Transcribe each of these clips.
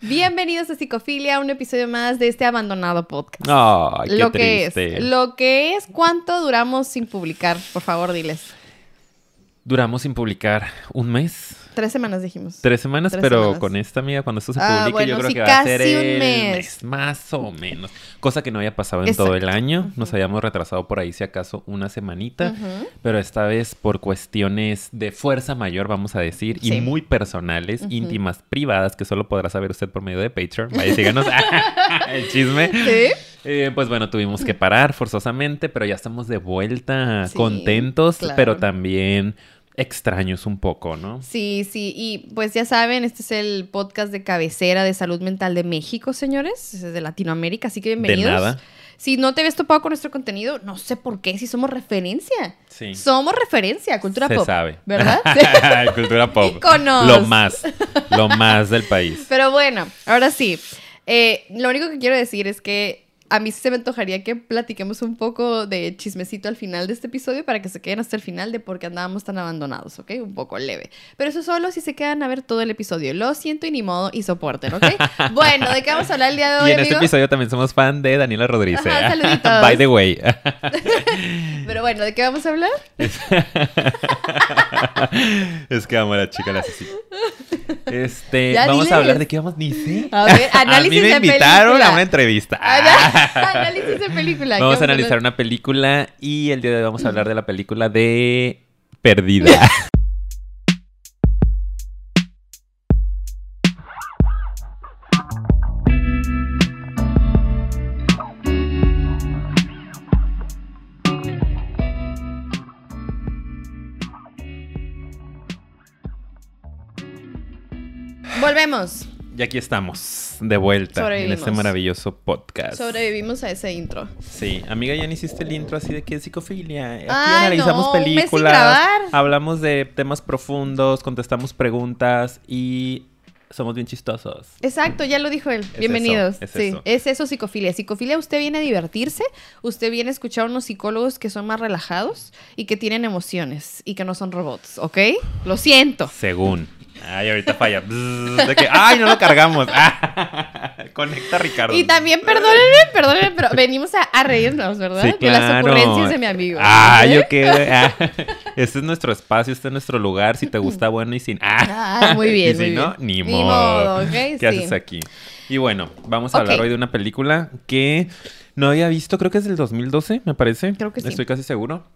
Bienvenidos a Psicofilia, un episodio más de este abandonado podcast. Qué lo que triste. es, lo que es, ¿cuánto duramos sin publicar? Por favor, diles. Duramos sin publicar un mes, Tres semanas dijimos. tres semanas, Tres pero semanas. con esta amiga, cuando esto se Ah, publique, bueno, yo creo sí, que va a ser el mes. más o menos. Cosa que no había pasado en todo el año. Nos habíamos retrasado por ahí, si acaso, una semanita. Pero esta vez por cuestiones de fuerza mayor, vamos a decir, Sí. y muy personales, íntimas, privadas, que solo podrá saber usted por medio de Patreon. Vaya, síganos. el chisme. ¿Sí? Eh, pues bueno, tuvimos que parar forzosamente, pero ya estamos de vuelta, Sí, contentos, claro. pero también extraños un poco, ¿no? Sí, sí. Y pues ya saben, este es el podcast de cabecera de salud mental de México, señores. Es de Latinoamérica, así que bienvenidos. De nada. Si no te habías topado con nuestro contenido, no sé por qué, si somos referencia. Sí. Somos referencia, cultura Se pop. sabe. ¿Verdad? Cultura pop. Íconos. Lo más, lo más del país. Pero bueno, ahora sí. Eh, lo único que quiero decir es que a mí sí se me antojaría que platiquemos un poco de chismecito al final de este episodio para que se queden hasta el final de por qué andábamos tan abandonados, ¿ok? Un poco leve. Pero eso solo si se quedan a ver todo el episodio. Lo siento y ni modo y soporten, ¿ok? bueno, ¿de qué vamos a hablar el día de hoy, Y en este episodio también somos fan de Daniela Rodríguez. Ajá, ¿eh? saluditos. By the way. Pero bueno, ¿de qué vamos a hablar? es que amo a la chica, la así. Este, Ya vamos a hablar de qué vamos, ni sé. A ver, a análisis mí me de invitaron película. a una entrevista. Análisis de película. ¿qué Vamos a analizar una película y el día de hoy vamos a hablar de la película de Perdida. Volvemos. Y aquí estamos, de vuelta en este maravilloso podcast. Sobrevivimos a ese intro. Sí, amiga, ya no hiciste el intro así de que es psicofilia. Aquí Ay, analizamos no, películas, hablamos de temas profundos, contestamos preguntas y somos bien chistosos. Exacto, ya lo dijo él. Es Bienvenidos. eso, es sí, eso. es eso psicofilia. Psicofilia, usted viene a divertirse, usted viene a escuchar a unos psicólogos que son más relajados y que tienen emociones y que no son robots, ¿ok? Lo siento. Según. Ay, ahorita falla. De que, ay, no lo cargamos. Conecta Ricardo. Y también, perdónenme, perdónenme, pero venimos a, a reírnos, ¿verdad? Sí, De las claro. ocurrencias de mi amigo. Ah, ¿eh? yo qué. Ah, este es nuestro espacio, este es nuestro lugar. Si te gusta, bueno, y sin. Ah, Ah, muy bien, Y si muy no, bien. ni Ni modo. ¿Qué Sí. haces aquí? Y bueno, vamos a hablar hoy de una película que no había visto, creo que es del 2012, me parece. Creo que sí. Estoy casi seguro.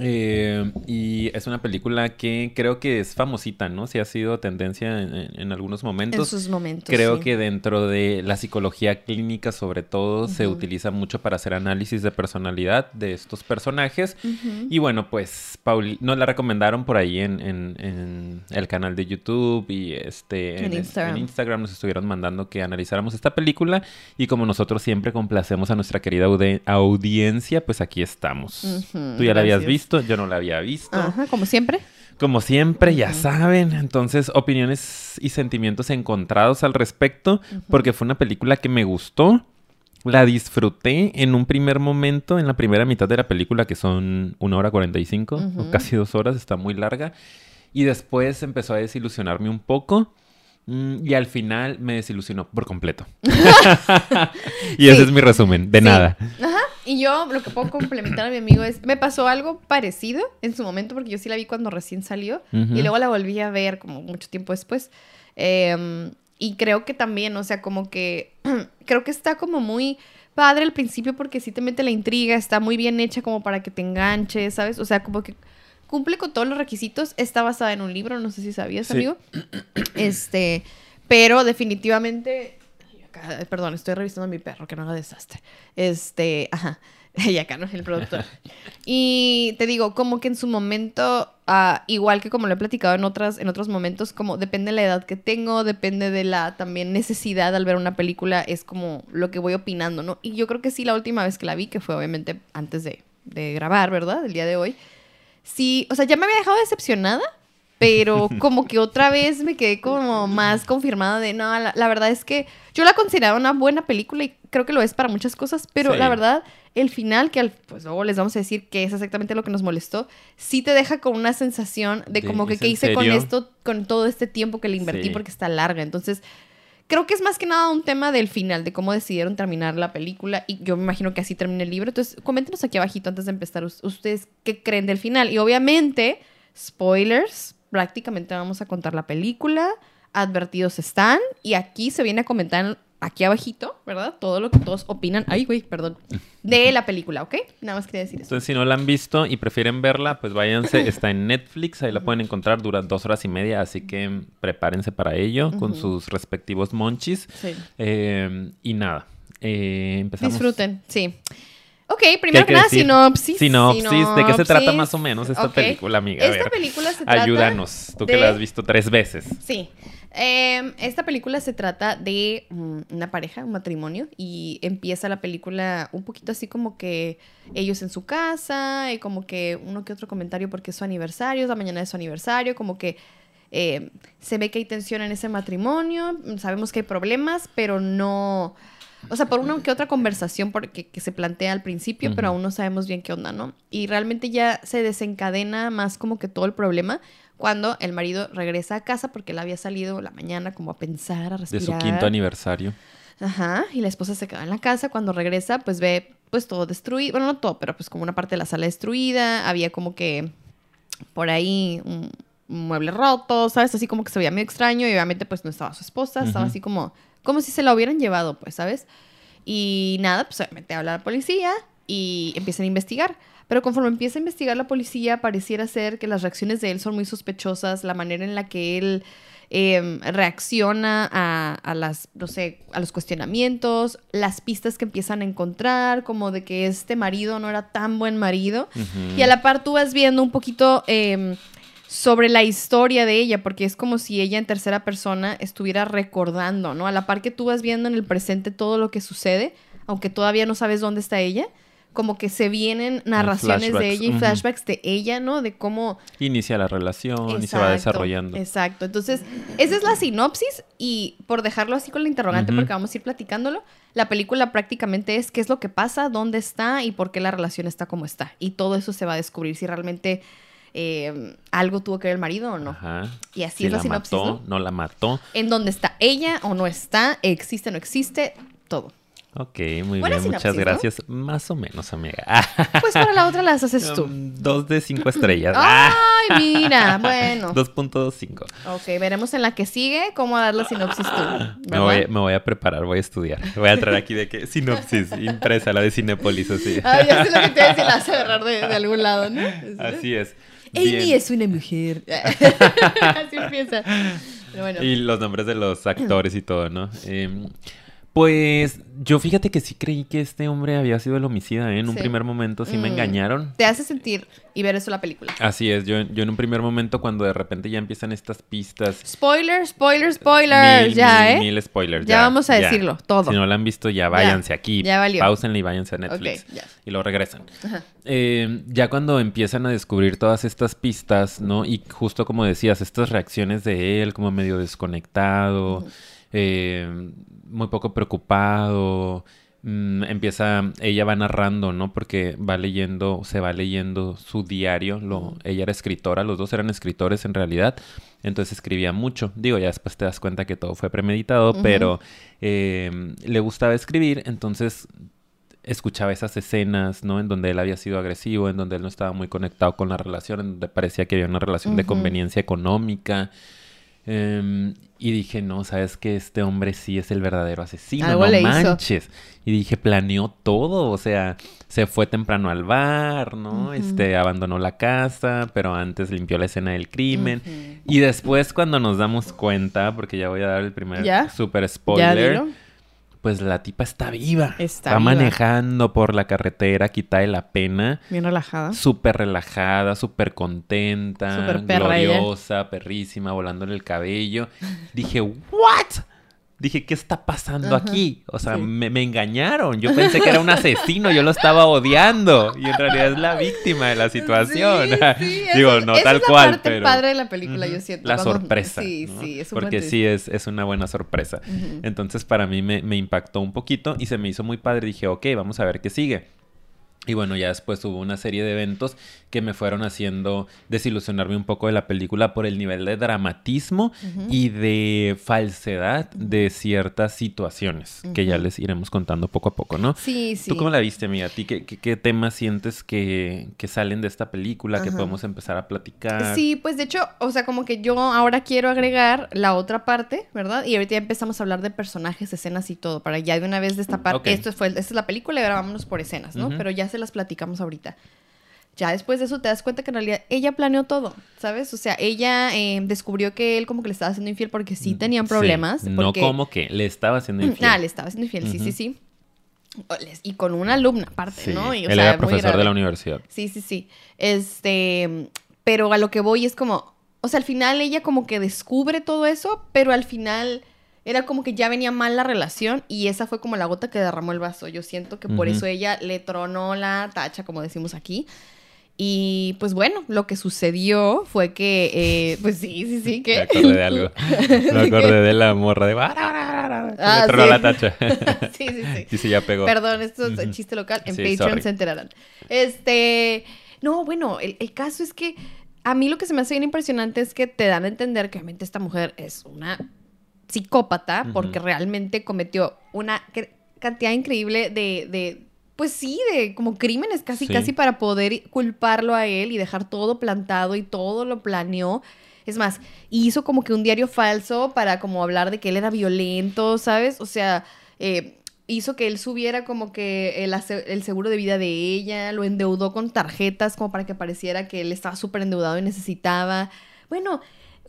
Eh, y es una película que creo que es famosita, ¿no? Si ha sido tendencia en, en- en algunos En momentos. sus momentos. Creo sí. que dentro de la psicología clínica, sobre todo, se Ujú. utiliza mucho para hacer análisis de personalidad de estos personajes. Ujú. Y bueno, pues Pauli nos la recomendaron por ahí en, en- en el canal de YouTube y este En Instagram. en Instagram nos estuvieron mandando que analizáramos esta película. Y como nosotros siempre complacemos a nuestra querida audiencia, pues aquí estamos. Ujú, Tú ya la habías gracias. Visto, yo no la había visto. Ajá, como siempre. Como siempre, ya Ujú. saben. Entonces, opiniones y sentimientos encontrados al respecto, porque fue una película que me gustó. La disfruté en un primer momento, en la primera mitad de la película, que son una hora 45, Ujú. o casi dos horas, está muy larga. Y después empezó a desilusionarme un poco. mm, Y al final me desilusionó por completo. y ese Sí. es mi resumen, de Sí. nada. Ajá. Y yo lo que puedo complementar a mi amigo es, me pasó algo parecido en su momento porque yo sí la vi cuando recién salió y luego la volví a ver como mucho tiempo después. Eh, y creo que también, o sea, como que creo que está como muy padre al principio porque sí te mete la intriga, está muy bien hecha como para que te enganches, ¿sabes? O sea, como que cumple con todos los requisitos. Está basada en un libro, no sé si sabías, Sí. amigo. Este, pero definitivamente acá, perdón, estoy revisando a mi perro, que no haga desastre. Este, ajá. Y acá no es el productor. Y te digo, como que en su momento, ah, igual que como lo he platicado en, otras, en otros momentos, como depende de la edad que tengo, depende de la también necesidad al ver una película, es como lo que voy opinando, ¿no? Y yo creo que sí, la última vez que la vi, que fue obviamente antes de, de grabar, ¿verdad? El día de hoy. Sí, o sea, ya me había dejado decepcionada, pero como que otra vez me quedé como más confirmada de, no, la, la verdad es que yo la consideraba una buena película y creo que lo es para muchas cosas, pero Sí. la verdad, el final, que al- pues luego les vamos a decir que es exactamente lo que nos molestó, sí te deja con una sensación de De, como que ¿es qué hice con esto, con todo este tiempo que le invertí Sí. porque está larga. Entonces, Creo que es más que nada un tema del final, de cómo decidieron terminar la película. Y yo me imagino que así termina el libro. Entonces, coméntenos aquí abajito antes de empezar us- ustedes qué creen del final. Y obviamente, spoilers, prácticamente vamos a contar la película. Advertidos están. Y aquí se viene a comentar aquí abajito, ¿verdad? Todo lo que todos opinan. Ay, güey, perdón. De la película, ¿ok? Nada más quería decir eso. Entonces, si no la han visto y prefieren verla, pues váyanse. Está en Netflix, ahí la pueden encontrar. Dura dos horas y media, así que prepárense para ello con sus respectivos monchis. Sí. Eh, y nada, eh, empezamos. Disfruten, sí. Ok, ¿Qué hay primero que nada, decir? sinopsis. Sinopsis. ¿De qué se trata más o menos esta película, amiga? A Esta ver, película se trata. Ayúdanos, tú que la has visto tres veces. Sí. Em, esta película se trata de mm, una pareja, un matrimonio, y empieza la película un poquito así como que ellos en su casa, y como que uno que otro comentario porque es su aniversario, es la mañana de su aniversario, como que eh, se ve que hay tensión en ese matrimonio, sabemos que hay problemas, pero no... O sea, por una que otra conversación porque, que se plantea al principio, pero aún no sabemos bien qué onda, ¿no? Y realmente ya se desencadena más como que todo el problema cuando el marido regresa a casa porque él había salido la mañana como a pensar, a De respirar. su quinto aniversario. Ajá, y la esposa se queda en la casa. Cuando regresa, pues ve pues todo destruido. Bueno, no todo, pero pues como una parte de la sala destruida. Había como que por ahí un, mueble roto, ¿sabes? Así como que se veía medio extraño y obviamente pues no estaba su esposa. Estaba así como, como si se la hubieran llevado, pues, ¿sabes? Y nada, pues obviamente habla la policía y empiezan a investigar. Pero conforme empieza a investigar la policía, pareciera ser que las reacciones de él son muy sospechosas, la manera en la que él eh, reacciona a, a las, no sé, a los cuestionamientos, las pistas que empiezan a encontrar, como de que este marido no era tan buen marido. Y a la par tú vas viendo un poquito eh, sobre la historia de ella, porque es como si ella en tercera persona estuviera recordando, ¿no? A la par que tú vas viendo en el presente todo lo que sucede, aunque todavía no sabes dónde está ella, como que se vienen narraciones de ella y flashbacks de ella, ¿no? De cómo Inicia la relación y se va Exacto, desarrollando. Exacto. Entonces, esa es la sinopsis y por dejarlo así con la interrogante, porque vamos a ir platicándolo, la película prácticamente es qué es lo que pasa, dónde está y por qué la relación está como está. Y todo eso se va a descubrir si realmente eh, algo tuvo que ver el marido o no. Ajá. Y así Si es la la sinopsis, mató, ¿no? no la mató. En dónde está ella o no está, existe o no existe, todo. Ok, muy Buena bien, muchas gracias. Más o menos, amiga. Pues para la otra las haces tú. Dos de cinco estrellas. Ah, Ay, mira, bueno. 2.25. Ok, veremos en la que sigue cómo dar la sinopsis tú. Me voy, ¿verdad? me voy a preparar, voy a estudiar. Voy a traer aquí de que sinopsis impresa, la de Cinepolis, así. Ay, ya sé lo que te voy a decir, la vas a agarrar de, de algún lado, ¿no? Así es. Amy es una mujer. Así empieza. Bueno. Y los nombres de los actores y todo, ¿no? Em, pues yo fíjate que sí creí que este hombre había sido el homicida, ¿eh? En un Sí. primer momento sí me Mm. engañaron. Te hace sentir y ver eso la película. Así es, yo, yo en un primer momento cuando de repente ya empiezan estas pistas. Spoiler, spoiler, spoiler. mil, ya, mil, ¿eh? Mil spoilers. Ya vamos a decirlo, todo. Si no lo han visto, ya váyanse aquí. ya valió. Pausenle y váyanse a Netflix. Ok, ya. Y lo regresan. Ajá. Eh, ya cuando empiezan a descubrir todas estas pistas, ¿no? Y justo como decías, estas reacciones de él como medio desconectado. Eh, muy poco preocupado. mm, empieza, ella va narrando, ¿no? Porque va leyendo, se va leyendo su diario. Lo, ella era escritora, los dos eran escritores en realidad. Entonces escribía mucho. Digo, ya después te das cuenta que todo fue premeditado, pero eh, le gustaba escribir, entonces escuchaba esas escenas, ¿no? En donde él había sido agresivo, en donde él no estaba muy conectado con la relación, en donde parecía que había una relación de conveniencia económica. Em, y dije, no, sabes que este hombre sí es el verdadero asesino, Algo no hizo. manches. Y dije, planeó todo, o sea, se fue temprano al bar, ¿no? Este, abandonó la casa, pero antes limpió la escena del crimen. Y después cuando nos damos cuenta, porque ya voy a dar el primer ¿Ya? super Ya spoiler, dilo. Pues la tipa está viva. Está va viva. manejando por la carretera, quita de la pena. Bien relajada. Súper relajada, súper contenta, ella. gloriosa, perrísima, volándole el cabello. Dije, ¿what? Dije, ¿qué está pasando Ajá, aquí? O sea, sí. me, me engañaron. Yo pensé que era un asesino, yo lo estaba odiando. Y en realidad es la víctima de la situación. Sí, sí, Digo, eso- no esa tal es la cual, parte pero... padre de la película, yo siento. La sorpresa. Sí, ¿no? sí, es un Porque sí es, es una buena sorpresa. Entonces para mí me, me impactó un poquito y se me hizo muy padre. Dije, ok, vamos a ver qué sigue. Y bueno, ya después hubo una serie de eventos que me fueron haciendo desilusionarme un poco de la película por el nivel de dramatismo y de falsedad de ciertas situaciones que ya les iremos contando poco a poco, ¿no? Sí, sí. ¿Tú cómo la viste, amiga? ¿A ti qué, qué, qué temas sientes que, que, salen de esta película que podemos empezar a platicar? Sí, pues de hecho, o sea, como que yo ahora quiero agregar la otra parte, ¿verdad? Y ahorita ya empezamos a hablar de personajes, escenas y todo, para ya de una vez destapar. parte Esto fue, esta es la película y ahora vámonos por escenas, ¿no? Pero ya se las platicamos ahorita. Ya después de eso te das cuenta que en realidad ella planeó todo, ¿sabes? O sea, ella eh, descubrió que él como que le estaba haciendo infiel porque sí mm, tenían problemas. no como que le estaba haciendo infiel. Ah, le estaba haciendo infiel, sí, sí, sí. Y con una alumna aparte, ¿no? Y, él era profesor de la universidad. Sí, sí, sí. Este, pero a lo que voy es como, o sea, al final ella como que descubre todo eso, pero al final era como que ya venía mal la relación y esa fue como la gota que derramó el vaso. Yo siento que por eso ella le tronó la tacha, como decimos aquí. Y pues bueno, lo que sucedió fue que, eh, pues sí, sí, sí, que... Me acordé de algo. Me acordé de la morra de... Ah, me la tacha. sí, sí, sí. Sí, sí, ya pegó. Perdón, esto es un chiste local. En Patreon se enterarán. Este... No, bueno, el, el caso es que a mí lo que se me hace bien impresionante es que te dan a entender que obviamente esta mujer es una psicópata porque realmente cometió una cantidad increíble de, de, pues sí, de como crímenes casi, casi para poder culparlo a él y dejar todo plantado y todo lo planeó. Es más, hizo como que un diario falso para como hablar de que él era violento, ¿sabes? O sea, eh, hizo que él subiera como que el, el, seguro de vida de ella, lo endeudó con tarjetas como para que pareciera que él estaba súper endeudado y necesitaba. Bueno,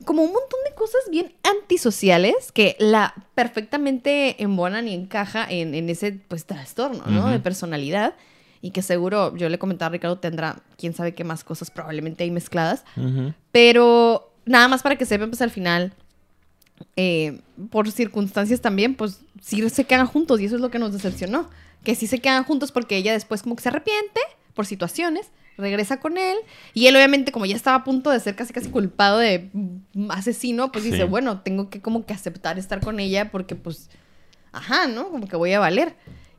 como un montón de cosas bien antisociales que la perfectamente embonan y encaja en, en ese pues trastorno, ¿no? De personalidad. Y que seguro, yo le comentaba a Ricardo, tendrá quién sabe qué más cosas probablemente ahí mezcladas. Pero nada más para que sepan, pues al final, eh, por circunstancias también, pues sí se quedan juntos y eso es lo que nos decepcionó. Que sí se quedan juntos porque ella después como que se arrepiente por situaciones regresa con él y él obviamente como ya estaba a punto de ser casi casi culpado de asesino, pues dice, bueno, tengo que como que aceptar estar con ella porque pues, ajá, ¿no? Como que voy a valer.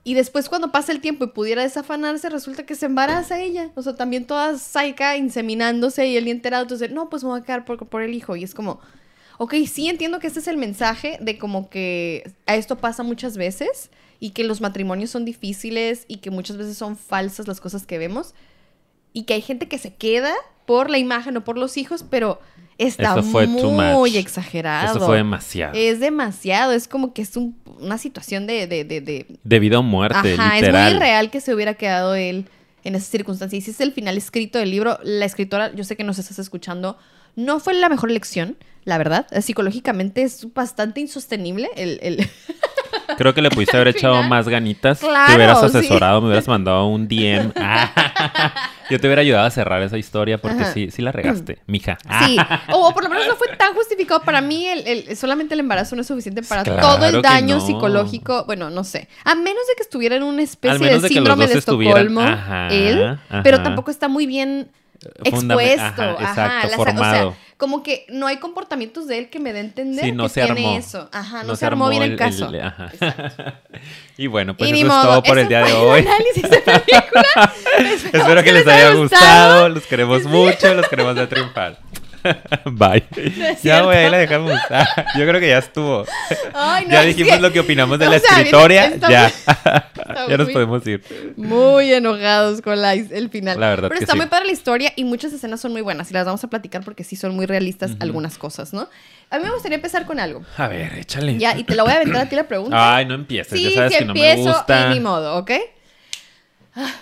Y después cuando pasa el tiempo y pudiera desafanarse, resulta que se embaraza ella. O sea, también toda saica, inseminándose y él enterado. Entonces, no, pues me voy a quedar por, por el hijo. Y es como, ok, sí entiendo que este es el mensaje de como que a esto pasa muchas veces y que los matrimonios son difíciles y que muchas veces son falsas las cosas que vemos y que hay gente que se queda por la imagen o por los hijos, pero está muy exagerado. Eso fue demasiado. Es demasiado, es como que es una situación de... De, de, de... vida o muerte, Ajá, es muy irreal que se hubiera quedado él en esas circunstancias. Y si es el final escrito del libro, la escritora, yo sé que nos estás escuchando, no fue la mejor lección, la verdad. Psicológicamente es bastante insostenible el... el... Creo que le pudiste haber echado más ganitas. Claro, te hubieras asesorado, me hubieras mandado un DM. yo te hubiera ayudado a cerrar esa historia porque sí, sí la regaste, mija. Sí, o por lo menos no fue tan justificado. Para mí, el, solamente el embarazo no es suficiente para todo el daño psicológico. Bueno, no sé. A menos de que estuviera en una especie de síndrome de Estocolmo, él. Pero tampoco está muy bien expuesto. Ajá, formado. como que no hay comportamientos de él que me dé a entender que tiene eso. Ajá, no, se, armó, bien el, caso. y bueno, pues eso es todo por el día de hoy. Espero, que les haya gustado. Los queremos mucho, los queremos de triunfar. Bye. ya voy a ir a dejar gustar. Yo creo que ya estuvo. ya dijimos lo que opinamos de la escritoria. ya. ya nos podemos ir. Muy enojados con la, el final. La verdad. Pero está muy padre la historia y muchas escenas son muy buenas y las vamos a platicar porque sí son muy realistas algunas cosas, ¿no? A mí me gustaría empezar con algo. A ver, échale. Ya, y te la voy a aventar a ti la pregunta. Ay, no empieces. ya sabes que no me gusta. Y mi modo, ¿ok? Ah.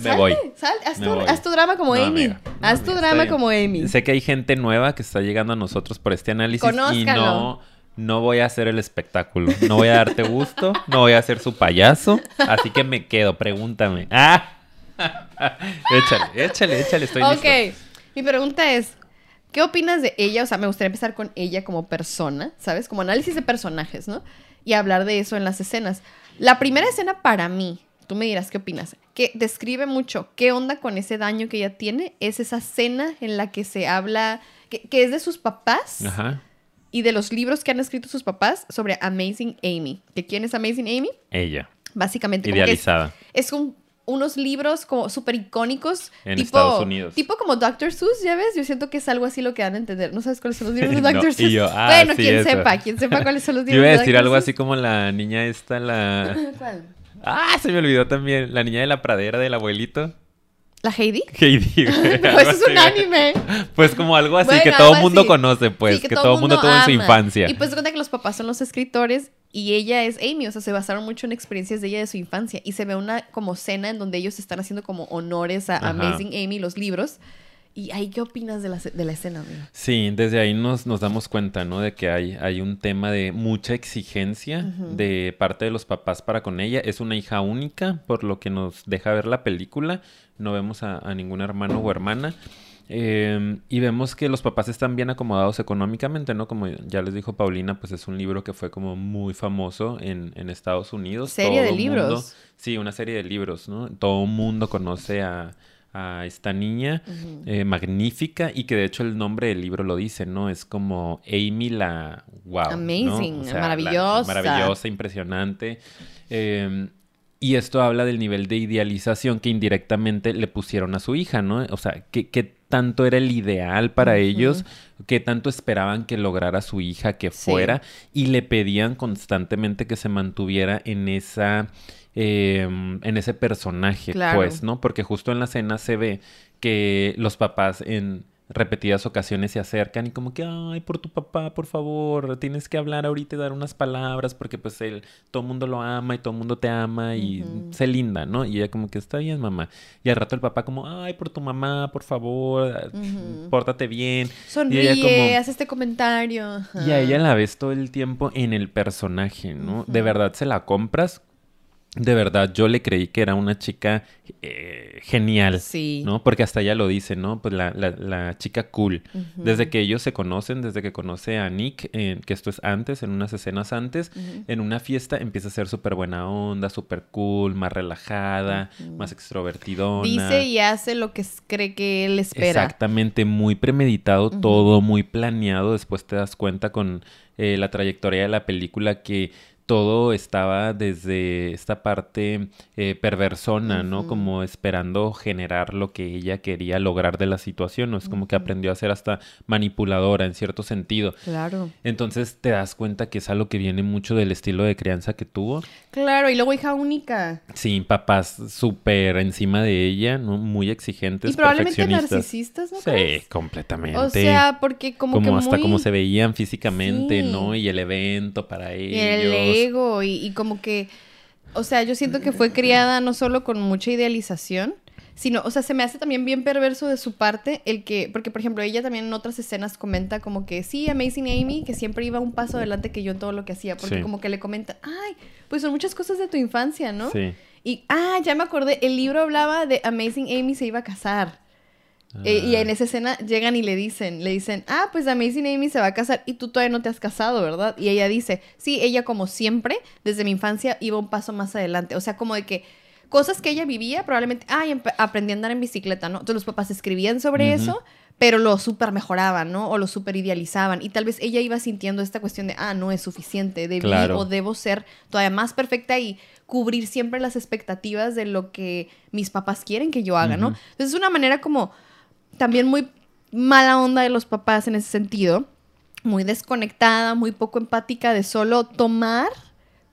Me voy. haz, tu, drama como Amy. haz tu drama como Amy. Sé que hay gente nueva que está llegando a nosotros por este análisis y no, no voy a hacer el espectáculo. No voy a darte gusto, no voy a ser su payaso. Así que me quedo, pregúntame. ¡Ah! échale, échale, échale, estoy listo. Ok, mi pregunta es, ¿qué opinas de ella? O sea, me gustaría empezar con ella como persona, ¿sabes? Como análisis de personajes, ¿no? Y hablar de eso en las escenas. La primera escena para mí Tú me dirás qué opinas. Que describe mucho qué onda con ese daño que ella tiene. Es esa cena en la que se habla, que, es de sus papás. Ajá. Y de los libros que han escrito sus papás sobre Amazing Amy. ¿Que quién es Amazing Amy? Ella. Básicamente. Idealizada. Es, un unos libros como súper icónicos. En tipo, Estados Unidos. Tipo como Dr. Seuss, ¿ya ves? Yo siento que es algo así lo que dan a entender. ¿No sabes cuáles son los libros de No, Dr. y Seuss? yo, ah, bueno, sí, quien eso. sepa, quien sepa cuáles son los Yo libros iba a de decir Dr. algo Seuss. así como la niña esta, la... ¿Cuál? Ah, se me olvidó también. La niña de la pradera del abuelito. ¿La Heidi? Heidi. güey, No, eso es un anime. Pues como algo así Bueno, que todo el mundo así. conoce, pues. Sí, que, todo el mundo tuvo en su infancia. Y pues cuenta que los papás son los escritores y ella es Amy, o sea, se basaron mucho en experiencias de ella de su infancia. Y se ve una como cena en donde ellos están haciendo como honores a Ajá. Amazing Amy, los libros. Y ahí, ¿qué opinas de la, de la escena, amigo? Sí, desde ahí nos, nos damos cuenta, ¿no? De que hay, hay un tema de mucha exigencia de parte de los papás para con ella. Es una hija única, por lo que nos deja ver la película. No vemos a, a ningún hermano o hermana. Eh, y vemos que los papás están bien acomodados económicamente, ¿no? Como ya les dijo Paulina, pues es un libro que fue como muy famoso en, en Estados Unidos. Serie de Todo libros. mundo- sí, una serie de libros, ¿no? Todo el mundo conoce a, a esta niña eh, magnífica y que de hecho el nombre del libro lo dice, ¿no? Es como Amy la wow. ¿no? Amazing, maravillosa. maravillosa, impresionante. Eh, y esto habla del nivel de idealización que indirectamente le pusieron a su hija, ¿no? O sea, ¿qué, qué tanto era el ideal para ellos? ¿Qué tanto esperaban que lograra su hija que Sí. fuera? Y le pedían constantemente que se mantuviera en esa... eh, en ese personaje, Claro. pues, ¿no? Porque justo en la escena se ve que los papás en repetidas ocasiones se acercan y como que, ay, por tu papá, por favor, tienes que hablar ahorita y dar unas palabras porque pues él, todo el mundo lo ama y todo el mundo te ama y sé linda, ¿no? Y ella como que está bien, mamá. Y al rato el papá como, ay, por tu mamá, por favor, Ujú. pórtate bien. Sonríe, como- hace este comentario. Y a ella la ves todo el tiempo en el personaje, ¿no? De verdad se la compras. De verdad, yo le creí que era una chica eh, genial. Sí. ¿no? Porque hasta ella lo dice, ¿no? Pues la, la, la chica cool. Desde que ellos se conocen, desde que conoce a Nick, eh, que esto es antes, en unas escenas antes, en una fiesta empieza a ser súper buena onda, súper cool, más relajada, más extrovertidona. Dice y hace lo que cree que él espera. Exactamente, muy premeditado todo, muy planeado. Después te das cuenta con eh, la trayectoria de la película que todo estaba desde esta parte eh, perversona, ¿no? Como esperando generar lo que ella quería lograr de la situación, ¿no? Es como que aprendió a ser hasta manipuladora en cierto sentido. Claro. Entonces te das cuenta que es algo que viene mucho del estilo de crianza que tuvo. Claro, y luego hija única. Sí, papás súper encima de ella, ¿no? Muy exigentes, Y probablemente narcisistas, ¿no Sí, crees? completamente. O sea, porque como, como, que hasta muy... cómo se veían físicamente, Sí. ¿no? Y el evento para Y ellos. el ego, y, y como que, o sea, yo siento que fue criada no solo con mucha idealización, sino, o sea, se me hace también bien perverso de su parte el que, porque por ejemplo, ella también en otras escenas comenta como que, sí, Amazing Amy, que siempre iba un paso adelante que yo en todo lo que hacía, porque Sí. como que le comenta, ay, pues son muchas cosas de tu infancia, ¿no? Sí. Y, ah, ya me acordé, el libro hablaba de Amazing Amy se iba a casar. Eh, y Ah. en esa escena llegan y le dicen, le dicen, ah, pues Amazing Amy se va a casar y tú todavía no te has casado, ¿verdad? Y ella dice, sí, ella como siempre, desde mi infancia iba un paso más adelante. O sea, como de que cosas que ella vivía, probablemente, ay, aprendí a andar en bicicleta, ¿no? Entonces los papás escribían sobre eso, pero lo súper mejoraban, ¿no? O lo súper idealizaban. Y tal vez ella iba sintiendo esta cuestión de, ah, no es suficiente, debí Claro. o debo ser todavía más perfecta y cubrir siempre las expectativas de lo que mis papás quieren que yo haga, ¿no? Entonces es una manera como también muy mala onda de los papás en ese sentido, muy desconectada, muy poco empática de solo tomar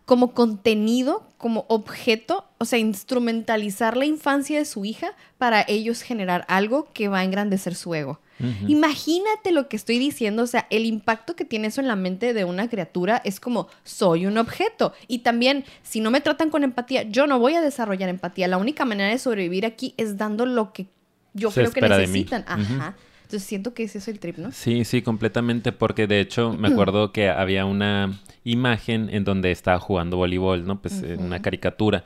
como contenido, como objeto, o sea, instrumentalizar la infancia de su hija para ellos generar algo que va a engrandecer su ego. Imagínate lo que estoy diciendo, o sea, el impacto que tiene eso en la mente de una criatura es como soy un objeto. Y también, si no me tratan con empatía, yo no voy a desarrollar empatía. La única manera de sobrevivir aquí es dando lo que yo Se creo que necesitan. Ajá. Entonces siento que ese es el trip, ¿no? Sí, sí, completamente, porque de hecho me acuerdo que había una imagen en donde estaba jugando voleibol, ¿no? Pues en una caricatura.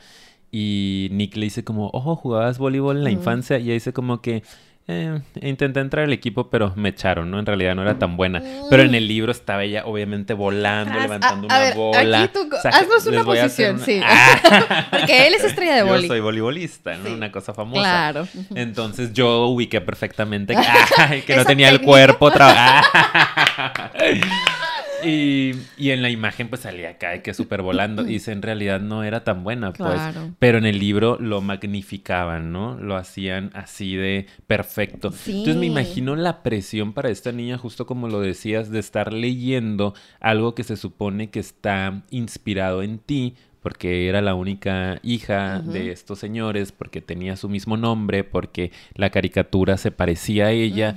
Y Nick le dice como, ojo, jugabas voleibol en la infancia. Y ella dice como que, eh, intenté entrar al equipo, pero me echaron, ¿no? En realidad no era tan buena. Pero en el libro estaba ella obviamente volando, levantando a- a una ver, bola. aquí tú- O sea, haznos una posición, una- sí. Ah. Porque él es estrella de Yo boli. soy voleibolista, ¿no? Sí. Una cosa famosa. Claro. Entonces yo ubiqué perfectamente ay, que no tenía el cuerpo. tra- Y, y en la imagen pues salía acá de que súper volando. Y dice, en realidad no era tan buena, pues. Claro. Pero en el libro lo magnificaban, ¿no? Lo hacían así de perfecto. Sí. Entonces me imagino la presión para esta niña, justo como lo decías, de estar leyendo algo que se supone que está inspirado en ti, porque era la única hija de estos señores, porque tenía su mismo nombre, porque la caricatura se parecía a ella,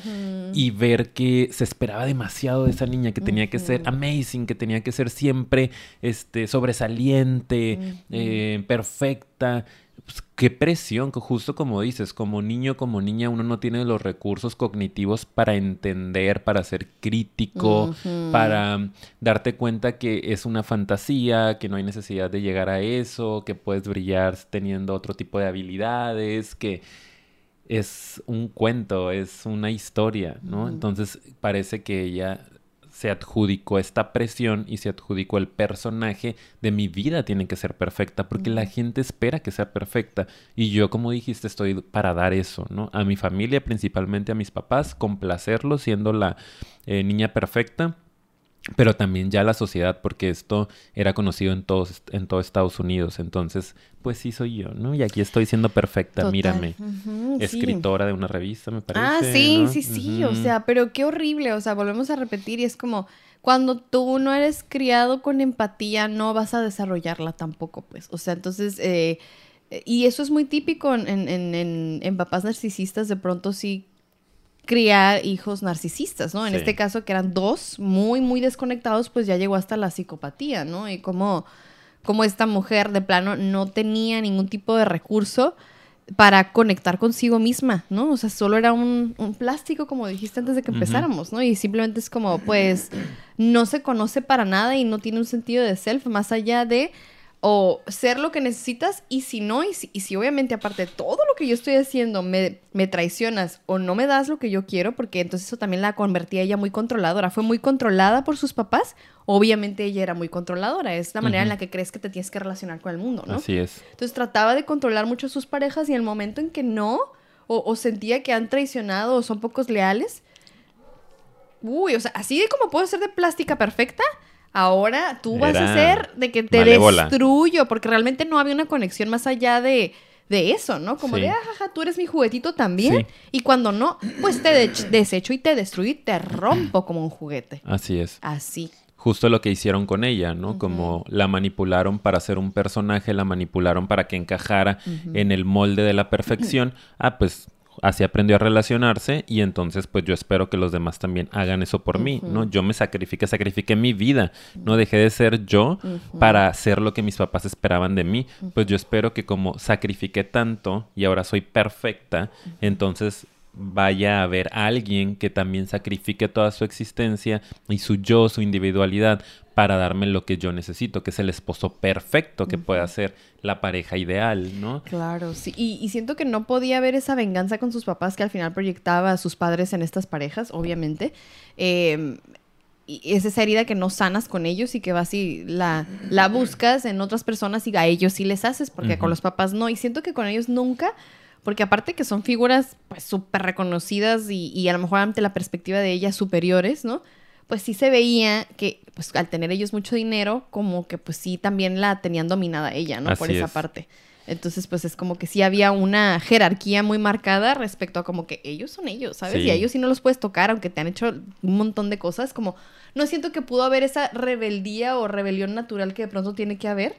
y ver que se esperaba demasiado de esa niña, que tenía que ser amazing, que tenía que ser siempre este, sobresaliente, eh, perfecta. Pues, qué presión, que justo como dices, como niño, como niña, uno no tiene los recursos cognitivos para entender, para ser crítico, para darte cuenta que es una fantasía, que no hay necesidad de llegar a eso, que puedes brillar teniendo otro tipo de habilidades, que es un cuento, es una historia, ¿no? Entonces parece que ella se adjudicó esta presión y se adjudicó el personaje de mi vida tiene que ser perfecta porque la gente espera que sea perfecta. Y yo como dijiste estoy para dar eso, ¿no? A mi familia, principalmente a mis papás, complacerlos siendo la eh, niña perfecta pero también ya la sociedad, porque esto era conocido en todos, en todo Estados Unidos. Entonces, pues sí soy yo, ¿no? Y aquí estoy siendo perfecta, Total. mírame. Escritora de una revista, me parece. Ah, sí, ¿no? sí, sí, o sea, pero qué horrible, o sea, volvemos a repetir y es como cuando tú no eres criado con empatía, no vas a desarrollarla tampoco, pues, o sea, entonces, eh, eh, y eso es muy típico en, en, en, en- en papás narcisistas, de pronto sí criar hijos narcisistas, ¿no? En Sí. este caso, que eran dos muy, muy desconectados, pues ya llegó hasta la psicopatía, ¿no? Y como, como esta mujer de plano no tenía ningún tipo de recurso para conectar consigo misma, ¿no? O sea, solo era un, un plástico, como dijiste antes de que empezáramos, ¿no? Y simplemente es como, pues, no se conoce para nada y no tiene un sentido de self más allá de o ser lo que necesitas y si no, y si, y si obviamente aparte de todo lo que yo estoy haciendo me, me traicionas o no me das lo que yo quiero, porque entonces eso también la convertía ella muy controladora. Fue muy controlada por sus papás, obviamente ella era muy controladora, es la manera en la que crees que te tienes que relacionar con el mundo, ¿no? Así es. Entonces trataba de controlar mucho a sus parejas y en el momento en que no, o, o sentía que han traicionado o son pocos leales, uy, o sea, así de como puedo ser de plástica perfecta, ahora tú vas a ser de que te malévola. destruyo, porque realmente no había una conexión más allá de, de eso, ¿no? Como Sí. de, ajaja, tú eres mi juguetito también. Sí. Y cuando no, pues te de- desecho y te destruyo y te rompo como un juguete. Así es. Así. Justo lo que hicieron con ella, ¿no? Como la manipularon para ser un personaje, la manipularon para que encajara en el molde de la perfección. Ah, pues así aprendió a relacionarse y entonces pues yo espero que los demás también hagan eso por mí, ¿no? Yo me sacrifiqué, sacrifiqué mi vida, no dejé de ser yo para hacer lo que mis papás esperaban de mí. Pues yo espero que como sacrifiqué tanto y ahora soy perfecta, entonces vaya a haber alguien que también sacrifique toda su existencia y su yo, su individualidad, para darme lo que yo necesito, que es el esposo perfecto que pueda ser la pareja ideal, ¿no? Claro, sí. Y, y siento que no podía haber esa venganza con sus papás que al final proyectaba a sus padres en estas parejas, obviamente. Eh, y es esa herida que no sanas con ellos y que vas y la, la buscas en otras personas y a ellos sí les haces, porque con los papás no. Y siento que con ellos nunca, porque aparte que son figuras pues súper reconocidas y, y a lo mejor ante la perspectiva de ellas superiores, ¿no? Pues sí se veía que pues al tener ellos mucho dinero, como que pues sí también la tenían dominada ella, ¿no? Por esa es. parte. Entonces, pues es como que sí había una jerarquía muy marcada respecto a como que ellos son ellos, ¿sabes? Sí. Y a ellos sí no los puedes tocar, aunque te han hecho un montón de cosas. Como, no siento que pudo haber esa rebeldía o rebelión natural que de pronto tiene que haber.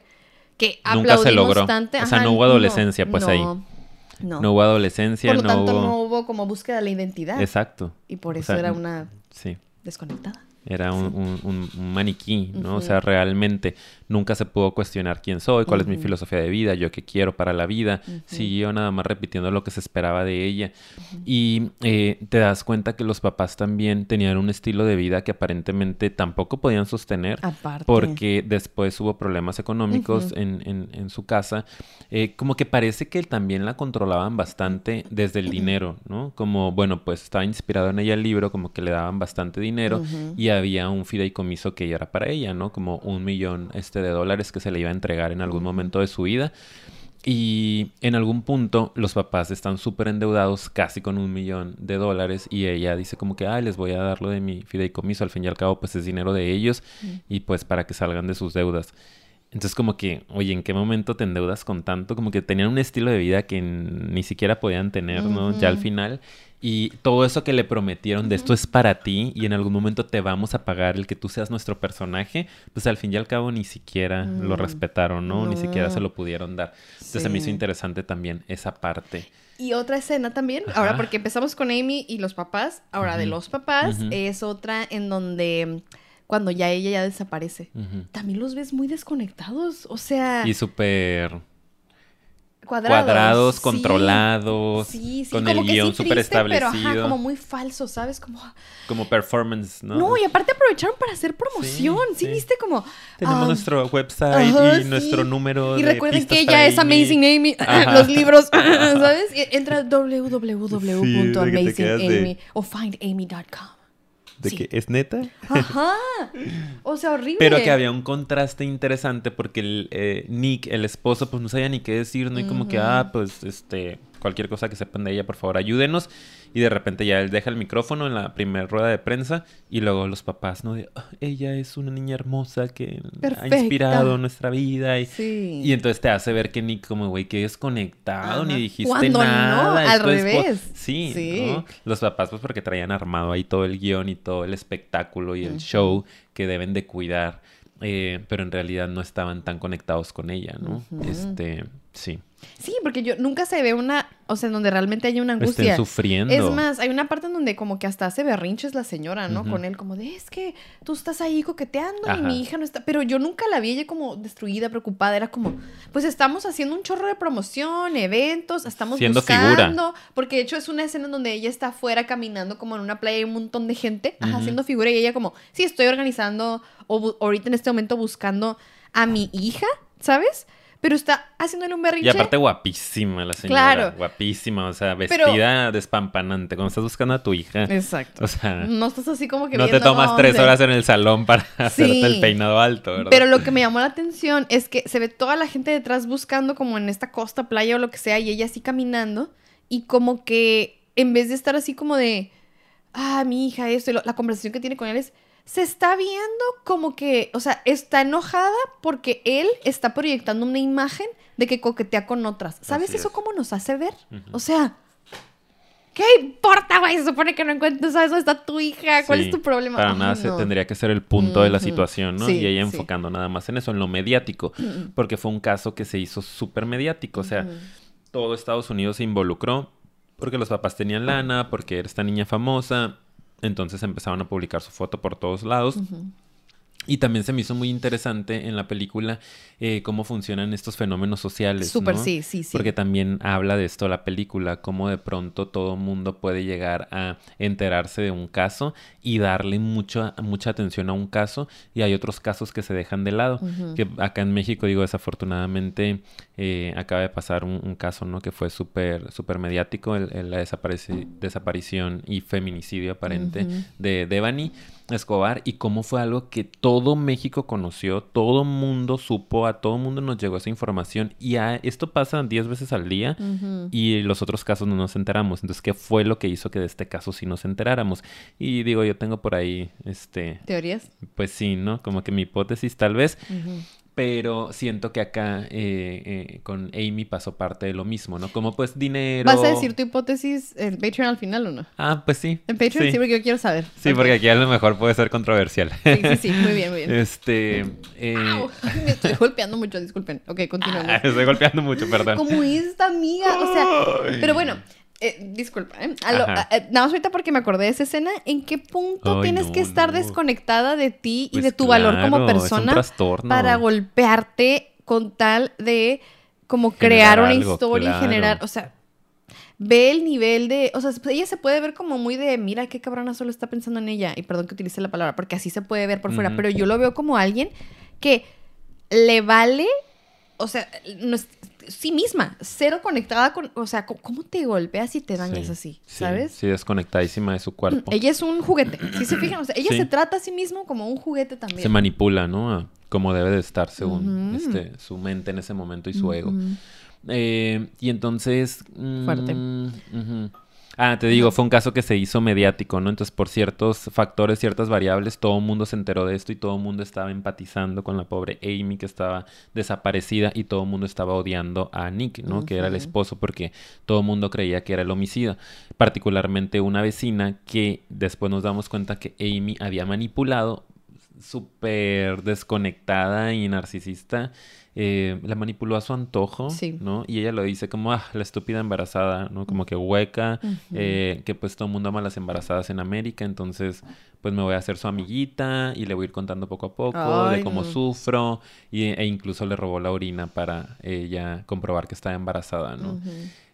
Que Nunca se logró. tanto. O sea, Ajá, no hubo adolescencia, pues, ahí. No. No hubo adolescencia, Por lo no tanto, hubo... no hubo como búsqueda de la identidad. Exacto. Y por O eso sea, era una Sí. Desconectada. Era un, un- un- un maniquí, ¿no? O Ujú. sea, realmente nunca se pudo cuestionar quién soy, cuál es mi filosofía de vida, yo qué quiero para la vida. Siguió nada más repitiendo lo que se esperaba de ella. Y eh, te das cuenta que los papás también tenían un estilo de vida que aparentemente tampoco podían sostener. Aparte. Porque después hubo problemas económicos en, en- en su casa. Eh, como que parece que también la controlaban bastante desde el dinero, ¿no? Como, bueno, pues estaba inspirado en ella el libro, como que le daban bastante dinero y había un fideicomiso que era para ella, ¿no? Como un millón este, de dólares que se le iba a entregar en algún momento de su vida. Y en algún punto los papás están súper endeudados, casi con un millón de dólares, y ella dice como que, ay, les voy a dar lo de mi fideicomiso, al fin y al cabo pues es dinero de ellos, y pues para que salgan de sus deudas. Entonces como que, oye, ¿en qué momento te endeudas con tanto? Como que tenían un estilo de vida que ni siquiera podían tener, ¿no? Ya al final. Y todo eso que le prometieron de esto es para ti y en algún momento te vamos a pagar el que tú seas nuestro personaje, pues al fin y al cabo ni siquiera lo respetaron, ¿no? Ni siquiera se lo pudieron dar. Entonces se me hizo interesante también esa parte. Y otra escena también, ahora porque empezamos con Amy y los papás, ahora de los papás es otra en donde cuando ya ella ya desaparece, también los ves muy desconectados, o sea... Y súper cuadrados, controlados, sí, sí, con el guion súper establecido. Pero, ajá, como muy falso, ¿sabes? Como... como performance, ¿no? No, y aparte aprovecharon para hacer promoción. Sí, viste como... Tenemos ah, nuestro website y nuestro número y recuerden que ella es Amazing Amy. Los libros, ¿sabes? entra www.amazingamy o findamy.com. ¿De que es neta? Ajá. O sea, horrible. Pero que había un contraste interesante porque el, eh, Nick, el esposo, pues no sabía ni qué decir, ¿no? Y como que, ah, pues, este, cualquier cosa que sepan de ella, por favor, ayúdenos. Y de repente ya él deja el micrófono en la primera rueda de prensa y luego los papás, ¿no? De, ah, ella es una niña hermosa que ha inspirado nuestra vida. Y, y entonces te hace ver que Nick como, güey, que es conectado, ni dijiste nada. No, al revés. Sí, ¿no? Los papás pues porque traían armado ahí todo el guion y todo el espectáculo y el show que deben de cuidar. Eh, pero en realidad no estaban tan conectados con ella, ¿no? Este, sí. Sí, porque yo nunca se ve una, o sea, en donde realmente hay una angustia. Estén sufriendo. Es más, hay una parte en donde como que hasta hace berrinches la señora, ¿no? Con él, como de, es que tú estás ahí coqueteando y mi hija no está. Pero yo nunca la vi ella como destruida, preocupada. Era como, pues estamos haciendo un chorro de promoción, eventos, estamos Siendo buscando. Porque de hecho es una escena en donde ella está afuera caminando como en una playa y un montón de gente, haciendo figura y ella como, sí, estoy organizando, o ahorita en este momento buscando a mi hija, ¿sabes? Pero está haciéndole un berrinche. Y aparte guapísima la señora. Claro. Guapísima, o sea, vestida despampanante. Cuando estás buscando a tu hija. Exacto. O sea... No estás así como que No te tomas tres horas en el salón para hacerte el peinado alto, ¿verdad? Pero lo que me llamó la atención es que se ve toda la gente detrás buscando como en esta costa, playa o lo que sea, y ella así caminando. Y como que en vez de estar así como de... Ah, mi hija, esto. Y la conversación que tiene con él es se está viendo como que, o sea, está enojada porque él está proyectando una imagen de que coquetea con otras. ¿Sabes eso cómo nos hace ver? O sea, ¿qué importa, güey? Se supone que no encuentras, ¿sabes dónde está tu hija? ¿Cuál es tu problema? Para nada se tendría que ser el punto de la situación, ¿no? y ella enfocando nada más en eso, en lo mediático, porque fue un caso que se hizo súper mediático, o sea, todo Estados Unidos se involucró porque los papás tenían lana, porque era esta niña famosa entonces empezaron a publicar su foto por todos lados. Y también se me hizo muy interesante en la película eh, cómo funcionan estos fenómenos sociales. Súper, sí, sí, sí. Porque también habla de esto la película, cómo de pronto todo mundo puede llegar a enterarse de un caso y darle mucha, mucha atención a un caso y hay otros casos que se dejan de lado. Que acá en México, digo, desafortunadamente eh, acaba de pasar un, caso, ¿no? Que fue súper, súper mediático, el, la desaparición y feminicidio aparente de Devani. Escobar y cómo fue algo que todo México conoció, todo mundo supo, a todo mundo nos llegó esa información y a, esto pasa 10 veces al día y los otros casos no nos enteramos. Entonces, ¿qué fue lo que hizo que de este caso sí nos enteráramos? Y digo, yo tengo por ahí, este... ¿Teorías? Pues sí, ¿no? Como que mi hipótesis tal vez pero siento que acá eh, eh, con Amy pasó parte de lo mismo, ¿no? Como pues dinero. ¿Vas a decir tu hipótesis en Patreon al final o no? Ah, pues sí. En Patreon sí, porque yo quiero saber. Sí, porque aquí a lo mejor puede ser controversial. Sí, sí, sí, muy bien, muy bien. Este. Eh... Me estoy golpeando mucho, disculpen. Ok, continuamos. Ah, estoy golpeando mucho, perdón. Como esta amiga, o sea. Pero bueno. Eh, disculpa, ¿eh? eh, nada más ahorita porque me acordé de esa escena. ¿En qué punto tienes que estar desconectada de ti y pues de tu valor como persona para golpearte con tal de como crear una historia y generar, o sea, ve el nivel de, o sea, ella se puede ver como muy de, mira qué cabrona solo está pensando en ella. Y perdón que utilice la palabra, porque así se puede ver por fuera, pero yo lo veo como alguien que le vale, o sea, no es, sí misma, cero conectada con, o sea, ¿cómo te golpeas y te dañas así? ¿Sabes? Sí, desconectadísima de su cuerpo. Ella es un juguete, si se fijan, o sea, ella se trata a sí mismo como un juguete también. Se manipula, ¿no? Como debe de estar según este, su mente en ese momento y su ego. Eh, y entonces... mm, Fuerte. Ah, te digo, fue un caso que se hizo mediático, ¿no? Entonces, por ciertos factores, ciertas variables, todo el mundo se enteró de esto y todo el mundo estaba empatizando con la pobre Amy que estaba desaparecida y todo el mundo estaba odiando a Nick, ¿no? Que era el esposo porque todo el mundo creía que era el homicida. Particularmente una vecina que después nos damos cuenta que Amy había manipulado súper desconectada y narcisista, eh, la manipuló a su antojo, Sí. ¿no? Y ella lo dice como, ah, la estúpida embarazada, ¿no? Como que hueca, eh, que pues todo el mundo ama a las embarazadas en América, entonces pues me voy a hacer su amiguita y le voy a ir contando poco a poco de cómo no. sufro y, e incluso le robó la orina para ella comprobar que estaba embarazada, ¿no?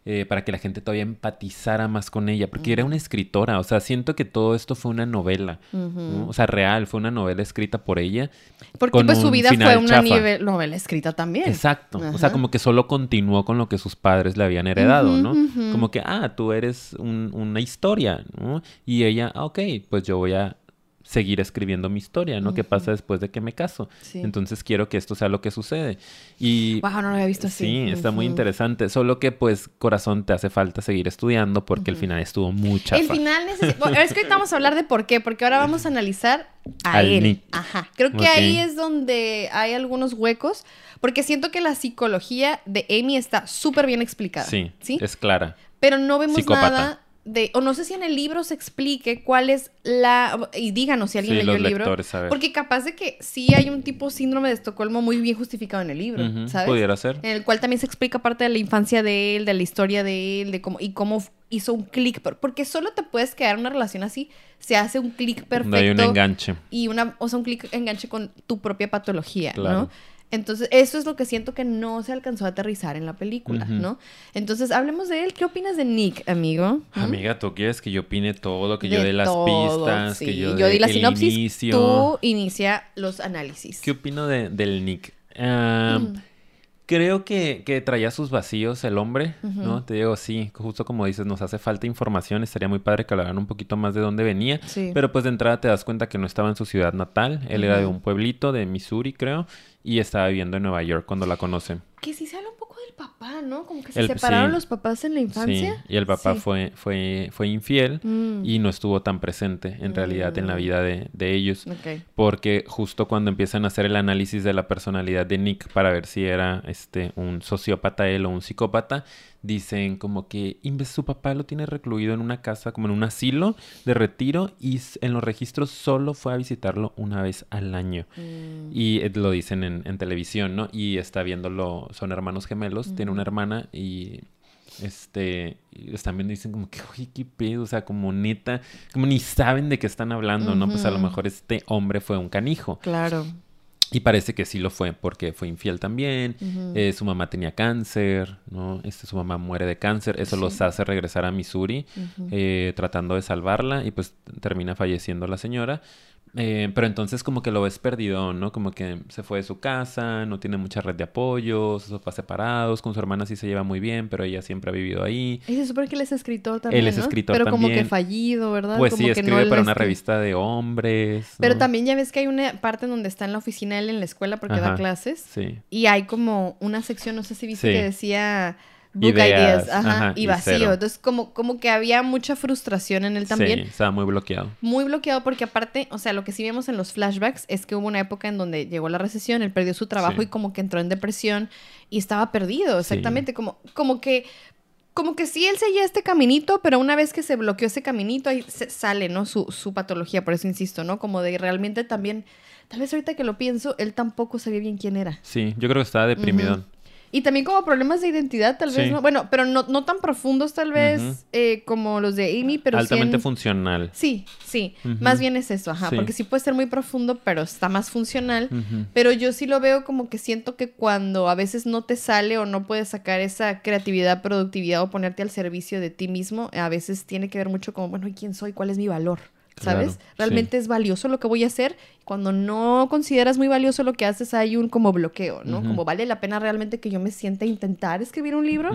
Eh, para que la gente todavía empatizara más con ella, porque era una escritora, o sea, siento que todo esto fue una novela, o sea, real, fue una novela escrita por ella. Porque pues su vida fue una nivel- novela escrita también. Exacto, o sea, como que solo continuó con lo que sus padres le habían heredado, ¿no? Como que, ah, tú eres un- una historia, ¿no? Y ella, ah, ok, pues yo voy a seguir escribiendo mi historia, ¿no? ¿Qué Ujú. pasa después de que me caso? Sí. Entonces quiero que esto sea lo que sucede. Y Wow, no lo había visto así. Sí, está muy interesante. Solo que, pues, corazón, te hace falta seguir estudiando porque el Ujú. final estuvo muy chafa. El final necesita... Bueno, es que ahorita vamos a hablar de por qué, porque ahora vamos a analizar a Al él. Nick. Ajá. Creo que ahí es donde hay algunos huecos, porque siento que la psicología de Amy está súper bien explicada. Sí, ¿Sí? es clara. Pero no vemos Psicópata. nada de... O no sé si en el libro se explique cuál es la... Y díganos si alguien Sí, leyó el libro. Porque capaz de que sí hay un tipo síndrome de Estocolmo muy bien justificado en el libro, ¿sabes? Pudiera ser. en el cual también se explica parte de la infancia de él, de la historia de él, de cómo y cómo hizo un clic, por- porque solo te puedes quedar en una relación así, se hace un clic perfecto No hay un enganche. y una, o sea, un clic enganche con tu propia patología, Claro. ¿no? Entonces, eso es lo que siento que no se alcanzó a aterrizar en la película. ¿no? Entonces, hablemos de él. ¿Qué opinas de Nick, amigo? ¿Mm? Amiga, tú quieres que yo opine todo, que yo dé las todo, pistas, sí. que yo, Yo dé di la el sinopsis, inicio. tú inicia los análisis. ¿Qué opino de, del Nick? Creo que, que traía sus vacíos el hombre. ¿no? Te digo, sí, justo como dices, nos hace falta información, estaría muy padre que hablaran un poquito más de dónde venía, Sí. pero pues de entrada te das cuenta que no estaba en su ciudad natal, él era de un pueblito de Missouri, creo, y estaba viviendo en Nueva York cuando la conocen. Que sí se habla un poco del papá, ¿no? Como que se El- separaron sí. los papás en la infancia. Sí, y el papá Sí. fue, fue, fue infiel Mm. y no estuvo tan presente en realidad en la Mm. vida de, de ellos. Porque justo cuando empiezan a hacer el análisis de la personalidad de Nick para ver si era este un sociópata él o un psicópata, dicen como que "Inves, su papá lo tiene recluido en una casa, como en un asilo de retiro, y en los registros solo fue a visitarlo una vez al año. Mm. Y eh, lo dicen en, en televisión, ¿no? Y está viéndolo, son hermanos gemelos, tiene una hermana y este y están viendo y dicen como que, oye, qué pedo, o sea, como neta, como ni saben de qué están hablando, ¿no? Pues a lo mejor este hombre fue un canijo. Claro. Y parece que sí lo fue, porque fue infiel también. Eh, su mamá tenía cáncer, ¿no? Este, su mamá muere de cáncer. Eso los hace regresar a Missouri, eh, tratando de salvarla, y pues termina falleciendo la señora. Eh, pero entonces como que lo ves perdido, ¿no? Como que se fue de su casa, no tiene mucha red de apoyo, sus papás separados, con su hermana sí se lleva muy bien, pero ella siempre ha vivido ahí. Y se supone que él es escritor también. es ¿no? escritor Pero como que fallido, ¿verdad? Pues Como sí, que escribe no para una revista de hombres. Pero también ya ves que hay una parte en donde está en la oficina él en la escuela porque da clases. Sí. Y hay como una sección, no sé si viste Sí. que decía book Ideas, ideas, ajá, ajá, y vacío. cero. Entonces como, como que había mucha frustración en él también. Sí, estaba muy bloqueado. Muy bloqueado porque aparte, o sea, lo que sí vemos en los flashbacks es que hubo una época en donde llegó la recesión, él perdió su trabajo Sí. y como que entró en depresión y estaba perdido, Sí. exactamente, como, como que... Como que sí, él seguía este caminito, pero una vez que se bloqueó ese caminito, ahí se- sale, ¿no? Su, su patología, por eso insisto, ¿no? Como de realmente también, tal vez ahorita que lo pienso, él tampoco sabía bien quién era. Sí, yo creo que estaba deprimido. Y también como problemas de identidad, tal vez, Sí. ¿no? Bueno, pero no, no tan profundos, tal vez, eh, como los de Amy, pero sí Altamente en- funcional. Sí, sí. Más bien es eso, ajá. Sí. Porque sí puede ser muy profundo, pero está más funcional. Pero yo sí lo veo como que siento que cuando a veces no te sale o no puedes sacar esa creatividad, productividad o ponerte al servicio de ti mismo, a veces tiene que ver mucho como, bueno, ¿y quién soy? ¿Cuál es mi valor? ¿Sabes? Claro, ¿Realmente es valioso lo que voy a hacer? Cuando no consideras muy valioso lo que haces, hay un como bloqueo, ¿no? Como vale la pena realmente que yo me sienta a intentar escribir un libro.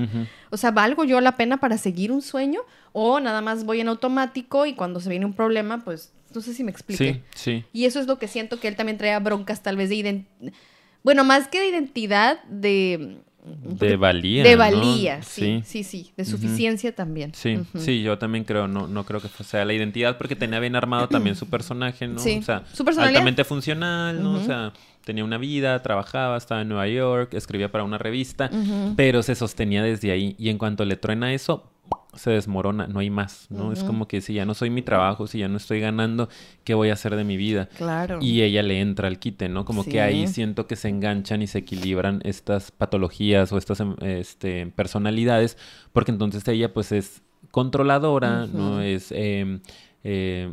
O sea, ¿valgo yo la pena para seguir un sueño? ¿O nada más voy en automático y cuando se viene un problema, pues no sé si me expliqué? Sí, sí. Y eso es lo que siento que él también traía broncas tal vez de identidad. Bueno, más que de identidad, de, de valía. De ¿no? valía, sí, sí, sí, de suficiencia también. Sí, sí, yo también creo, no, no creo que sea la identidad porque tenía bien armado también su personaje, ¿no? Sí, O sea, su altamente funcional, ¿no? O sea, tenía una vida, trabajaba, estaba en Nueva York, escribía para una revista, pero se sostenía desde ahí y en cuanto le truena eso, se desmorona, no hay más, ¿no? Es como que si ya no soy mi trabajo, si ya no estoy ganando, ¿qué voy a hacer de mi vida? Claro. Y ella le entra al quite, ¿no? Como que ahí siento que se enganchan y se equilibran estas patologías o estas em, este, personalidades, porque entonces ella pues es controladora, ¿no? Es... em, eh,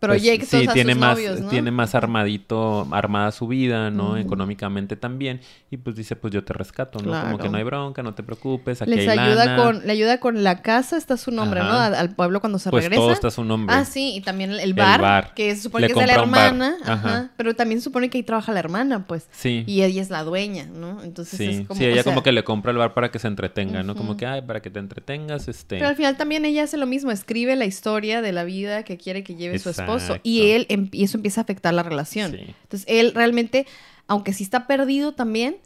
Proyectos sí, a tiene sus más, novios, ¿no? tiene más armadito, armada su vida, ¿no? Económicamente también. Y pues dice, pues yo te rescato, ¿no? Como que no hay bronca, no te preocupes, aquí Les hay ayuda lana. con, le ayuda con la casa, está su nombre, ¿no? Al, al pueblo cuando se Pues regresa. todo está su nombre. Ah, sí, y también el, el bar, que se supone Le que es de la hermana, ajá. Ajá. pero también se supone que ahí trabaja la hermana, pues. Sí. Y ella es la dueña, ¿no? Entonces Sí, es como, sí, o ella sea, como que le compra el bar para que se entretenga, ¿no? Como que, ay, para que te entretengas, este... Pero al final también ella hace lo mismo, escribe la historia de la vida que quiere que lleve su esposo. Exacto. Y él, em- y eso empieza a afectar la relación. Sí. Entonces él realmente, aunque sí está perdido también,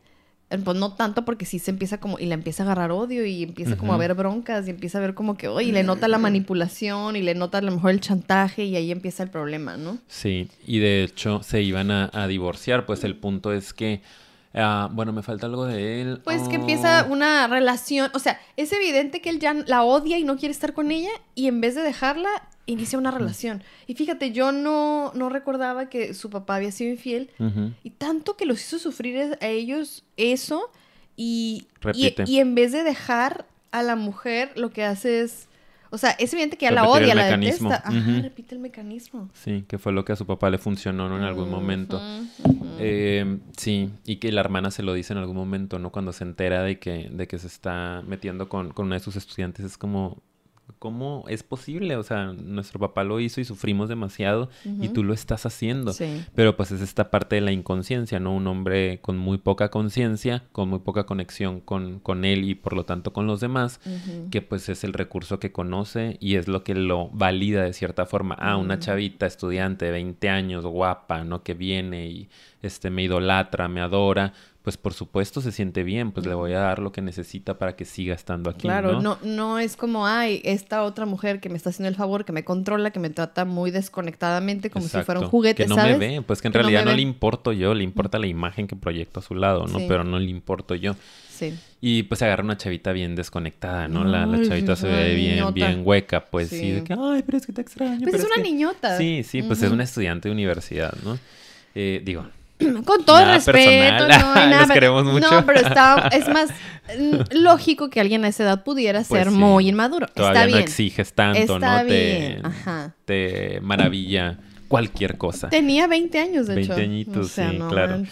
eh, pues no tanto porque sí se empieza como, y le empieza a agarrar odio y empieza como a ver broncas y empieza a ver como que, oye, y le nota la manipulación y le nota a lo mejor el chantaje y ahí empieza el problema, ¿no? Sí, y de hecho se iban a, a divorciar, pues el punto es que, ah, bueno, me falta algo de él. Pues que Oh, empieza una relación, o sea, es evidente que él ya la odia y no quiere estar con ella y en vez de dejarla, inicia una relación. Y fíjate, yo no, no recordaba que su papá había sido infiel y tanto que los hizo sufrir a ellos eso y, y, Repite. y en vez de dejar a la mujer, lo que hace es... O sea, es evidente que ya la Repetir odia, la mecanismo. detesta. Ajá, repite el mecanismo. Sí, que fue lo que a su papá le funcionó, ¿no? En algún momento. Eh, sí, y que la hermana se lo dice en algún momento, ¿no? Cuando se entera de que, de que se está metiendo con, con una de sus estudiantes, es como, ¿cómo es posible? O sea, nuestro papá lo hizo y sufrimos demasiado y tú lo estás haciendo. Sí. Pero pues es esta parte de la inconsciencia, ¿no? Un hombre con muy poca conciencia, con muy poca conexión con, con él y por lo tanto con los demás, que pues es el recurso que conoce y es lo que lo valida de cierta forma. Ah, una chavita estudiante de 20 años, guapa, ¿no? Que viene y este me idolatra, me adora, pues por supuesto se siente bien, pues le voy a dar lo que necesita para que siga estando aquí, Claro, ¿no? no, no es como, ay, esta otra mujer que me está haciendo el favor, que me controla, que me trata muy desconectadamente, como si fuera un juguete, Que no ¿sabes? me ve, pues que en Que no realidad no, ve. le importo yo, le importa la imagen que proyecto a su lado, ¿no? Sí. Pero no le importo yo. Sí. Y pues agarra una chavita bien desconectada, ¿no? La, la Ay, chavita se ve bien, niñota. bien hueca, pues sí. De que, ay, pero es que te extraño. Pues pero es una que-". niñota. Sí, sí, pues es una estudiante de universidad, ¿no? Eh, digo, Con todo Nada respeto, personal. no hay nada. Los queremos mucho. No, pero está, es más mm, lógico que alguien a esa edad pudiera Pues ser sí. muy inmaduro. todavía está no bien. exiges tanto, Está ¿no? Te, bien, ajá. te maravilla cualquier cosa. Tenía 20 años, de 20 hecho. añitos, O sea, sí, no claro.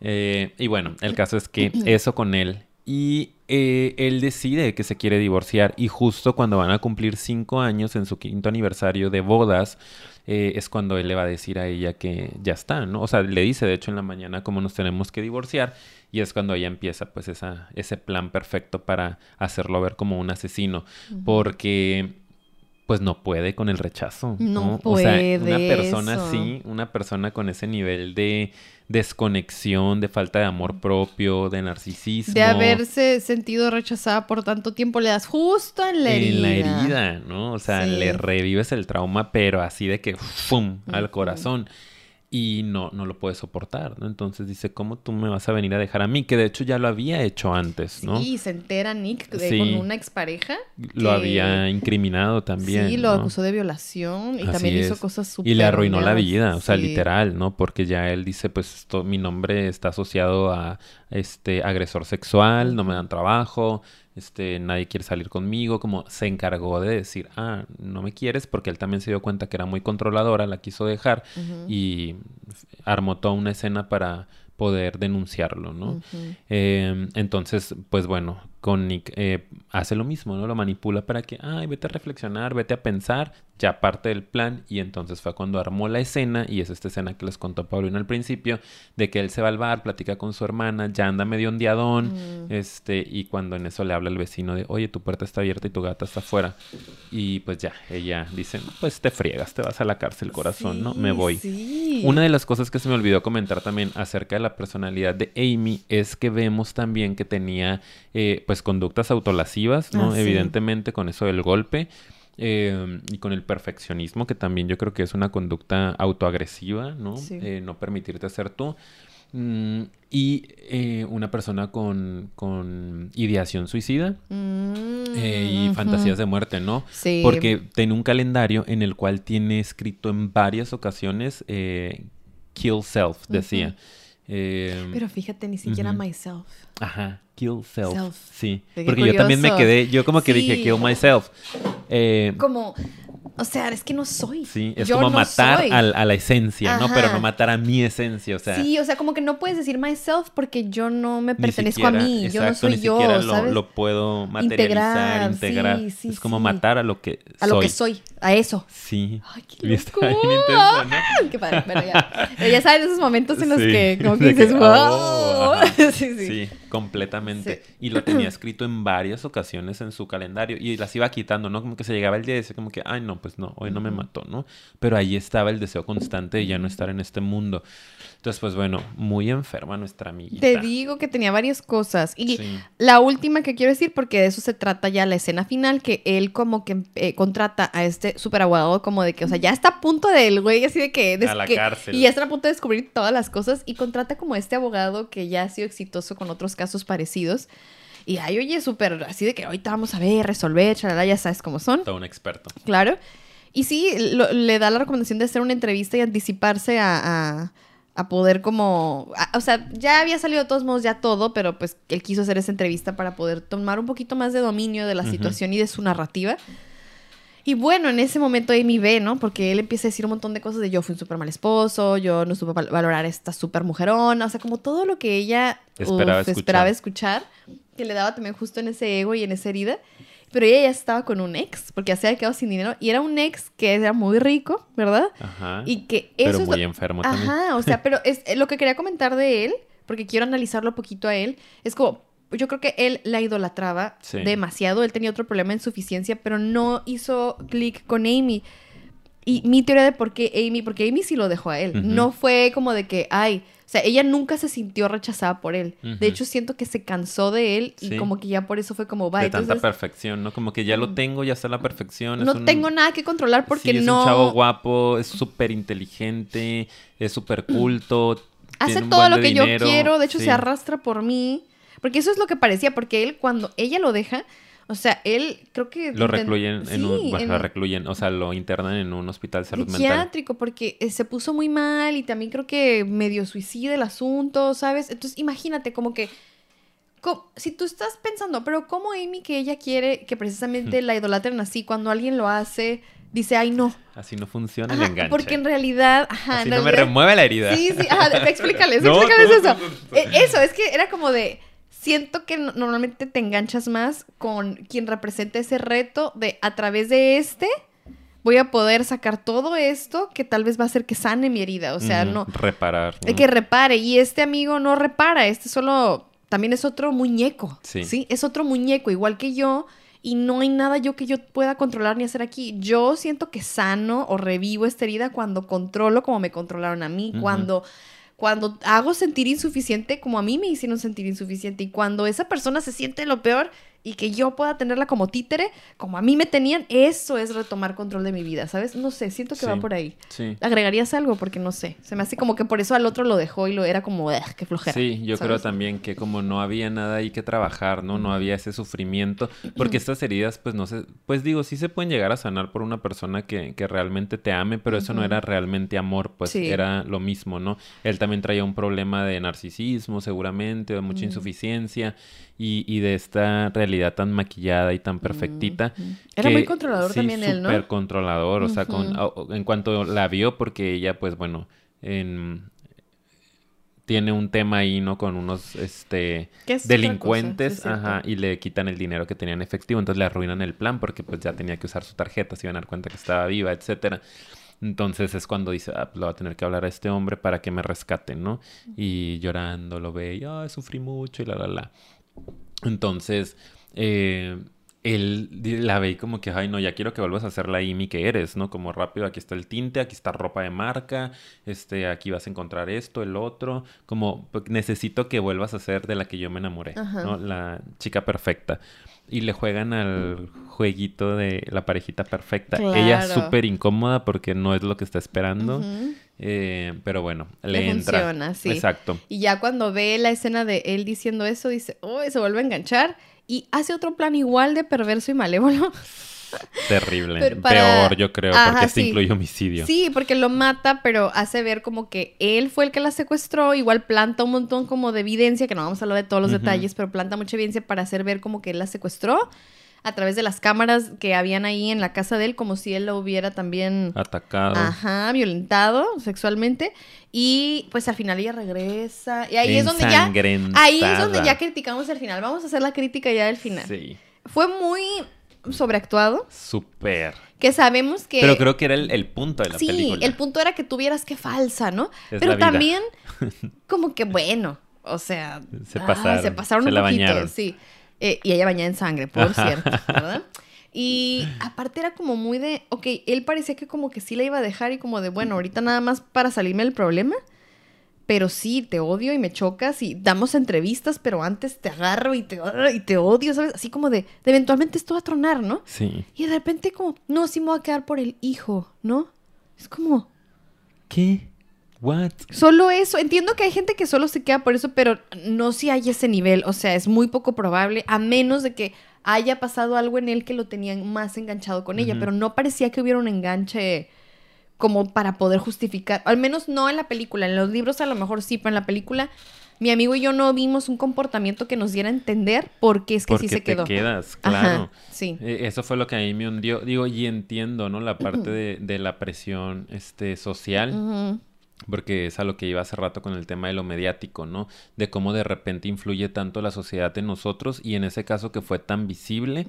Eh, y bueno, el caso es que eso con él. Y eh, él decide que se quiere divorciar. Y justo cuando van a cumplir cinco años en su quinto aniversario de bodas, eh, es cuando él le va a decir a ella que ya está, ¿no? O sea, le dice de hecho en la mañana cómo nos tenemos que divorciar. Y es cuando ella empieza pues esa, ese plan perfecto para hacerlo ver como un asesino. Porque pues no puede con el rechazo. No O sea, una puede persona eso. así, una persona con ese nivel de desconexión, de falta de amor propio, de narcisismo. De haberse sentido rechazada por tanto tiempo, le das justo en la herida. En la herida, ¿no? O sea, Sí. le revives el trauma, pero así de que ¡fum! al corazón. Y no, no lo puede soportar, ¿no? Entonces dice, ¿cómo tú me vas a venir a dejar a mí? Que de hecho ya lo había hecho antes, ¿no? Sí, se entera Nick de- Sí. con una expareja. Lo que- había incriminado también. Sí, lo ¿no? acusó de violación y Así también hizo cosas súper Y le arruinó la vida, o sea, Sí. literal, ¿no? Porque ya él dice, pues esto, mi nombre está asociado a este agresor sexual, no me dan trabajo, este, nadie quiere salir conmigo, como se encargó de decir, ah, no me quieres, porque él también se dio cuenta que era muy controladora, la quiso dejar y armó toda una escena para poder denunciarlo, ¿no? Eh, entonces, pues bueno, con Nick eh, hace lo mismo, ¿no? Lo manipula para que, ay, vete a reflexionar, vete a pensar, ya parte del plan. Y entonces fue cuando armó la escena, y es esta escena que les contó Paulina al principio, de que él se va al bar, platica con su hermana, ya anda medio ondeadón, Este, y cuando en eso le habla el vecino de, oye, tu puerta está abierta y tu gata está afuera. Y pues ya, ella dice, pues te friegas, te vas a la cárcel, corazón, ¿no? Me voy. Sí. Una de las cosas que se me olvidó comentar también acerca de la personalidad de Amy es que vemos también que tenía eh, pues conductas autolasivas, ¿no? Ah, sí. Evidentemente con eso del golpe eh, y con el perfeccionismo, que también yo creo que es una conducta autoagresiva, ¿no? Sí. Eh, no permitirte ser tú. Mm, y eh, una persona con, con ideación suicida Mm, eh, y fantasías de muerte, ¿no? Sí. Porque tiene un calendario en el cual tiene escrito en varias ocasiones eh, Kill Self, decía. Eh, Pero fíjate, ni siquiera myself. Ajá, Kill Self. Self. Sí. Porque yo también me quedé, yo como que dije. Kill Myself. Eh, Como, o sea, es que no soy. sí, es Yo como no matar soy. al- a la esencia, ¿no? Pero no matar a mi esencia, o sea. sí, o sea, como que no puedes decir myself porque yo no me pertenezco a mí. yo no soy ni yo, siquiera ¿sabes? lo puedo materializar, Integrar, integrar. sí, sí, es como sí. matar a lo que a lo que soy, a eso. Sí. Ay, qué loco. intenso, qué padre. Bueno, ya. Pero ya sabes esos momentos en los que como que dices, wow. oh, sí, sí. Sí, completamente. Sí. Y lo tenía escrito en varias ocasiones en su calendario y las iba quitando, ¿no? Como que se llegaba el día y decía como que, ay, no, pues no, hoy no me mató, ¿no? Pero ahí estaba el deseo constante de ya no estar en este mundo. Entonces, pues bueno, muy enferma nuestra amiguita. Te digo que tenía varias cosas. Y Sí. la última que quiero decir, porque de eso se trata ya la escena final, que él como que eh, contrata a este super abogado como de que, o sea, ya está a punto del güey, así de que... A la que- cárcel. Y ya está a punto de descubrir todas las cosas y contrata como a este abogado que ya ha sido exitoso con otros casos parecidos. Y ay, oye, súper así de que ahorita vamos a ver, resolver, chalala, ya sabes cómo son. Todo un experto. Claro. Y sí, lo- le da la recomendación de hacer una entrevista y anticiparse a, a- a poder como... a- o sea, ya había salido de todos modos ya todo, pero pues él quiso hacer esa entrevista para poder tomar un poquito más de dominio de la situación y de su narrativa. Y bueno, en ese momento Amy ve, ¿no? Porque él empieza a decir un montón de cosas de yo fui un súper mal esposo, yo no supe val- valorar a esta súper mujerona, o sea, como todo lo que ella Esperaba uf, escuchar. esperaba escuchar, que le daba también justo en ese ego y en esa herida. Pero ella ya estaba con un ex, porque ya se había quedado sin dinero, y era un ex que era muy rico, ¿verdad? Ajá. Y que eso Pero es muy lo- enfermo también. Ajá, o sea, pero es eh, lo que quería comentar de él, porque quiero analizarlo un poquito a él, es como, yo creo que él la idolatraba Sí. demasiado, él tenía otro problema de insuficiencia, pero no hizo clic con Amy. Y mi teoría de por qué Amy, porque Amy sí lo dejó a él, no fue como de que, ay, o sea, ella nunca se sintió rechazada por él. De hecho, siento que se cansó de él y Sí. como que ya por eso fue como, va, de tanta perfección, ¿no? Como que ya lo tengo, ya está la perfección. es no un- tengo nada que controlar porque sí, es no... un chavo guapo, es súper inteligente, es súper culto. hace todo lo que yo quiero, de hecho sí. se arrastra por mí, porque eso es lo que parecía, porque él cuando ella lo deja, o sea, él creo que... Lo recluyen en Sí, un... bueno, en- lo recluyen, o sea, lo internan en un hospital de salud mental. psiquiátrico, porque eh, se puso muy mal y también creo que medio suicida el asunto, ¿sabes? Entonces imagínate como que... Si tú estás pensando, pero ¿cómo Amy que ella quiere que precisamente la idolatren así cuando alguien lo hace, dice, ay no? Así no funciona el enganche. porque en realidad... Ajá, Así en no me remueve la herida. Sí, sí, ajá, explícales, No, explícales eso. Eh, eso, es que era como de, siento que no- normalmente te enganchas más con quien representa ese reto de a través de este voy a poder sacar todo esto que tal vez va a hacer que sane mi herida, o sea, no, Reparar. ¿no? que repare y este amigo no repara, este solo también es otro muñeco, Sí. sí, es otro muñeco igual que yo. Y no hay nada yo que yo pueda controlar ni hacer aquí. Yo siento que sano o revivo esta herida cuando controlo como me controlaron a mí, cuando cuando hago sentir insuficiente como a mí me hicieron sentir insuficiente y cuando esa persona se siente lo peor y que yo pueda tenerla como títere, como a mí me tenían, eso es retomar control de mi vida, ¿sabes? No sé, siento que va por ahí. Sí. ¿Agregarías algo? Porque no sé. Se me hace como que por eso al otro lo dejó y lo era como, "Ugh, qué flojera. Sí, yo creo también que como no había nada ahí que trabajar, ¿no? No había ese sufrimiento, porque estas heridas, pues no sé, pues digo, sí se pueden llegar a sanar por una persona que, que realmente te ame, pero eso no era realmente amor, pues Sí. era lo mismo, ¿no? Él también traía un problema de narcisismo, seguramente, de mucha Mm. insuficiencia y, y de esta realidad tan maquillada y tan perfectita. Era que muy controlador sí, también él, ¿no? súper controlador, o sea, con, en cuanto la vio, porque ella, pues bueno, en, tiene un tema ahí, ¿no? Con unos, este, es delincuentes, cosa, ajá, y le quitan el dinero que tenía en efectivo, entonces le arruinan el plan porque pues ya tenía que usar su tarjeta, se iban a dar cuenta que estaba viva, etcétera. Entonces es cuando dice, ah, pues, le voy a tener que hablar a este hombre para que me rescaten, ¿no? Y llorando lo ve, y, ay, sufrí mucho y la, la, la. Entonces, eh, él la ve como que, ay, no, ya quiero que vuelvas a ser la Amy que eres, ¿no? Como rápido, aquí está el tinte, aquí está ropa de marca, este, aquí vas a encontrar esto, el otro, como pues, necesito que vuelvas a ser de la que yo me enamoré, Ajá. ¿no? La chica perfecta. Y le juegan al jueguito de la parejita perfecta. Ella Claro. súper incómoda porque no es lo que está esperando. Eh, pero bueno, le, Le entra. funciona, sí. Exacto. Y ya cuando ve la escena de él diciendo eso, dice, oh, se vuelve a enganchar y hace otro plan igual de perverso y malévolo. Terrible. Para- Peor, yo creo, Ajá, porque este sí. incluye homicidio. Sí, porque lo mata, pero hace ver como que él fue el que la secuestró. Igual planta un montón como de evidencia, que no vamos a hablar de todos los detalles, pero planta mucha evidencia para hacer ver como que él la secuestró a través de las cámaras que habían ahí en la casa de él, como si él la hubiera también Atacado. Ajá, violentado sexualmente. Y pues al final ella regresa. Y ahí es donde ya. Ahí es donde ya criticamos el final. Vamos a hacer la crítica ya del final. Sí. Fue muy sobreactuado. Súper. Que sabemos que. Pero creo que era el, el punto de la sí, película. el punto era que tuvieras que falsa, ¿no? Es Pero también, como que bueno. O sea, Se ah, pasaron, se pasaron se un la poquito, bañaron. sí. Eh, y ella bañada en sangre, por cierto, ¿verdad? Y aparte era como muy de, ok, él parecía que como que sí la iba a dejar y como de, bueno, ahorita nada más para salirme del problema, pero sí, te odio y me chocas y damos entrevistas, pero antes te agarro y te, y te odio, ¿sabes? Así como de, de eventualmente esto va a tronar, ¿no? Sí. Y de repente como, no, sí me voy a quedar por el hijo, ¿no? Es como, ¿Qué? ¿What? solo eso. Entiendo que hay gente que solo se queda por eso, pero no si hay ese nivel. O sea, es muy poco probable, a menos de que haya pasado algo en él que lo tenían más enganchado con ella. Pero no parecía que hubiera un enganche como para poder justificar. Al menos no en la película. En los libros a lo mejor sí, pero en la película... Mi amigo y yo no vimos un comportamiento que nos diera a entender por qué es que Porque sí se te quedó. quedas, Ajá, claro. sí. Eh, Eso fue lo que a mí me hundió. Digo, y entiendo, ¿no? La parte de, de la presión este, social. Porque es a lo que iba hace rato con el tema de lo mediático, ¿no? De cómo de repente influye tanto la sociedad en nosotros y en ese caso que fue tan visible,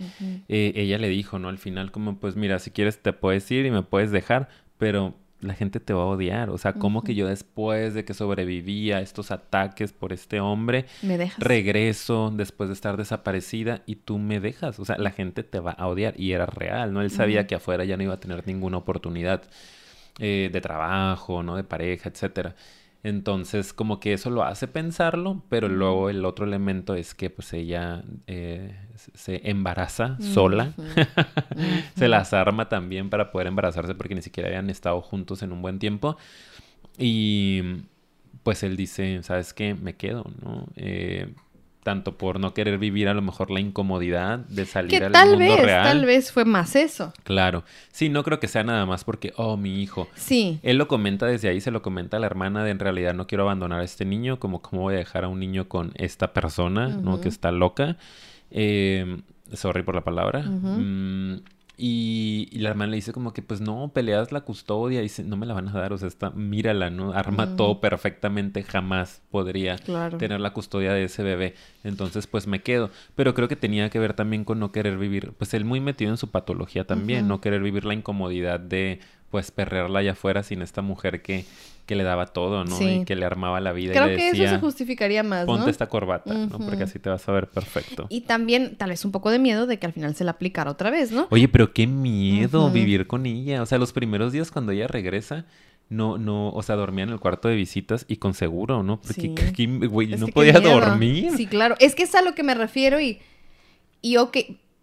eh, ella le dijo, ¿no? Al final como, pues mira, si quieres te puedes ir y me puedes dejar, pero la gente te va a odiar. O sea, como que yo después de que sobreviví a estos ataques por este hombre, Me dejas. regreso después de estar desaparecida y tú me dejas. O sea, la gente te va a odiar y era real, ¿no? Él sabía que afuera ya no iba a tener ninguna oportunidad eh, de trabajo, ¿no? De pareja, etcétera. Entonces, como que eso lo hace pensarlo, pero luego el otro elemento es que pues ella eh, se embaraza sola, se las arma también para poder embarazarse porque ni siquiera habían estado juntos en un buen tiempo. Y pues él dice, ¿sabes qué? Me quedo, ¿no? Eh, tanto por no querer vivir a lo mejor la incomodidad de salir Que al tal mundo vez, real. tal vez fue más eso. Claro. Sí, no creo que sea nada más porque, oh, mi hijo. Sí. Él lo comenta desde ahí, se lo comenta a la hermana de en realidad no quiero abandonar a este niño, como cómo voy a dejar a un niño con esta persona, ¿no? Que está loca. Eh, sorry por la palabra. Mm, y, y la hermana le dice como que pues no, peleas la custodia y dice, no me la van a dar, o sea, está, mírala, ¿no? Arma todo perfectamente, jamás podría Claro. tener la custodia de ese bebé. Entonces, pues me quedo. Pero creo que tenía que ver también con no querer vivir, pues él muy metido en su patología también, no querer vivir la incomodidad de, pues, perrearla allá afuera sin esta mujer que, que le daba todo, ¿no? Sí. Y que le armaba la vida Creo y le que decía, eso se justificaría más, ponte ¿no? esta corbata, ¿no? Porque así te vas a ver perfecto. Y también, tal vez un poco de miedo de que al final se la aplicara otra vez, ¿no? Oye, pero qué miedo vivir con ella. O sea, los primeros días cuando ella regresa, no, no, o sea, dormía en el cuarto de visitas y con seguro, ¿no? Porque, Sí. aquí, güey, no podía dormir. Sí, claro. Es que es a lo que me refiero y, y ok,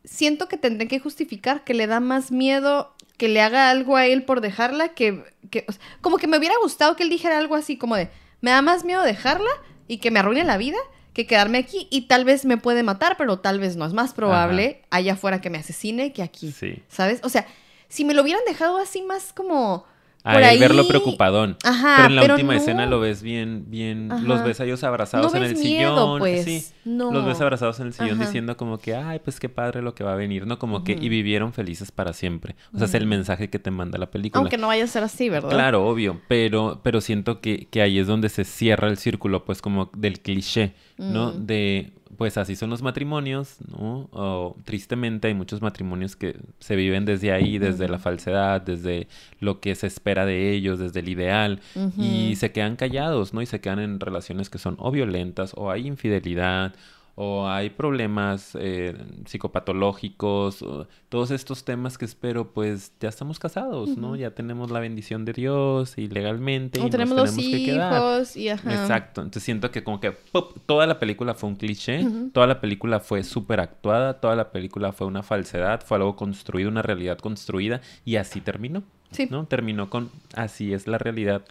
siento que tendré que justificar que le da más miedo que le haga algo a él por dejarla que, que o sea, como que me hubiera gustado que él dijera algo así como de, me da más miedo dejarla y que me arruine la vida que quedarme aquí y tal vez me puede matar, pero tal vez no. Es más probable allá afuera que me asesine que aquí. Sí. ¿Sabes? O sea, si me lo hubieran dejado así más como... A por él ahí- verlo preocupadón. Ajá, pero en la pero última no. escena lo ves bien, bien, Ajá. los ves a ellos abrazados No en el miedo, sillón. pues. Sí. No. Los ves abrazados en el sillón Ajá. diciendo como que, ay, pues qué padre lo que va a venir, ¿no? Como que, y vivieron felices para siempre. O sea, es el mensaje que te manda la película. Aunque no vaya a ser así, ¿verdad? Claro, obvio, pero, pero siento que, que ahí es donde se cierra el círculo, pues como del cliché, ¿no? Mm. De, pues así son los matrimonios, ¿no? O tristemente hay muchos matrimonios que se viven desde ahí, desde la falsedad, desde lo que se espera de ellos, desde el ideal, y se quedan callados, ¿no? Y se quedan en relaciones que son o violentas, o hay infidelidad, o hay problemas eh, psicopatológicos, o todos estos temas que espero, pues ya estamos casados, ¿no? Ya tenemos la bendición de Dios y legalmente. O y tenemos nos tenemos que quedar. hijos y ajá. Exacto, entonces siento que como que ¡pop! toda la película fue un cliché, toda la película fue súper actuada, toda la película fue una falsedad, fue algo construido, una realidad construida y así terminó, Sí. ¿no? Terminó con así es la realidad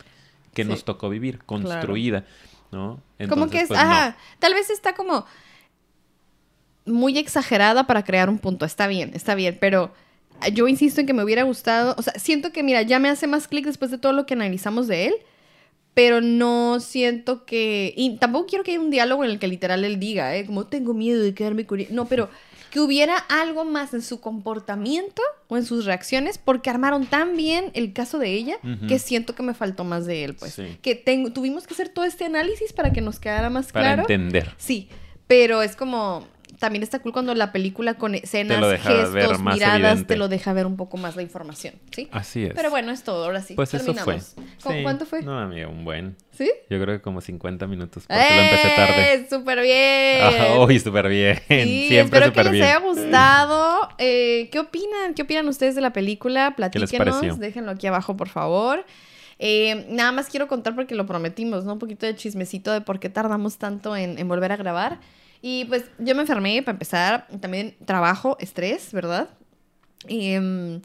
que Sí. nos tocó vivir, construida, ¿no? como Entonces, que es, pues, no. ajá, tal vez está como muy exagerada para crear un punto. Está bien, está bien, pero yo insisto en que me hubiera gustado, o sea, siento que, mira, ya me hace más clic después de todo lo que analizamos de él, pero no siento que, y tampoco quiero que haya un diálogo en el que literal él diga, ¿eh? Como tengo miedo de quedarme con... No, pero que hubiera algo más en su comportamiento o en sus reacciones, porque armaron tan bien el caso de ella que siento que me faltó más de él, pues. Sí. Que tengo, tuvimos que hacer todo este análisis para que nos quedara más para claro. entender. Sí, pero es como también está cool cuando la película con escenas, lo deja gestos, ver más miradas, evidente. te lo deja ver un poco más la información, ¿sí? Así es. Pero bueno, es todo, ahora sí. pues eso fue. terminamos. ¿Cu- Sí. ¿Cuánto fue? No, amiga, un buen. ¿Sí? Yo creo que como 50 minutos porque lo empecé tarde. ¡Eh! ¡Súper bien! Ajá, uy, súper bien. Sí, Siempre espero que súper les bien. haya gustado. Eh, ¿Qué opinan? ¿Qué opinan ustedes de la película? les Platíquenos, pareció? déjenlo aquí abajo, por favor. Eh, nada más quiero contar porque lo prometimos, ¿no? Un poquito de chismecito de por qué tardamos tanto en, en volver a grabar. Y pues yo me enfermé para empezar. También trabajo, estrés, ¿verdad? Y, em,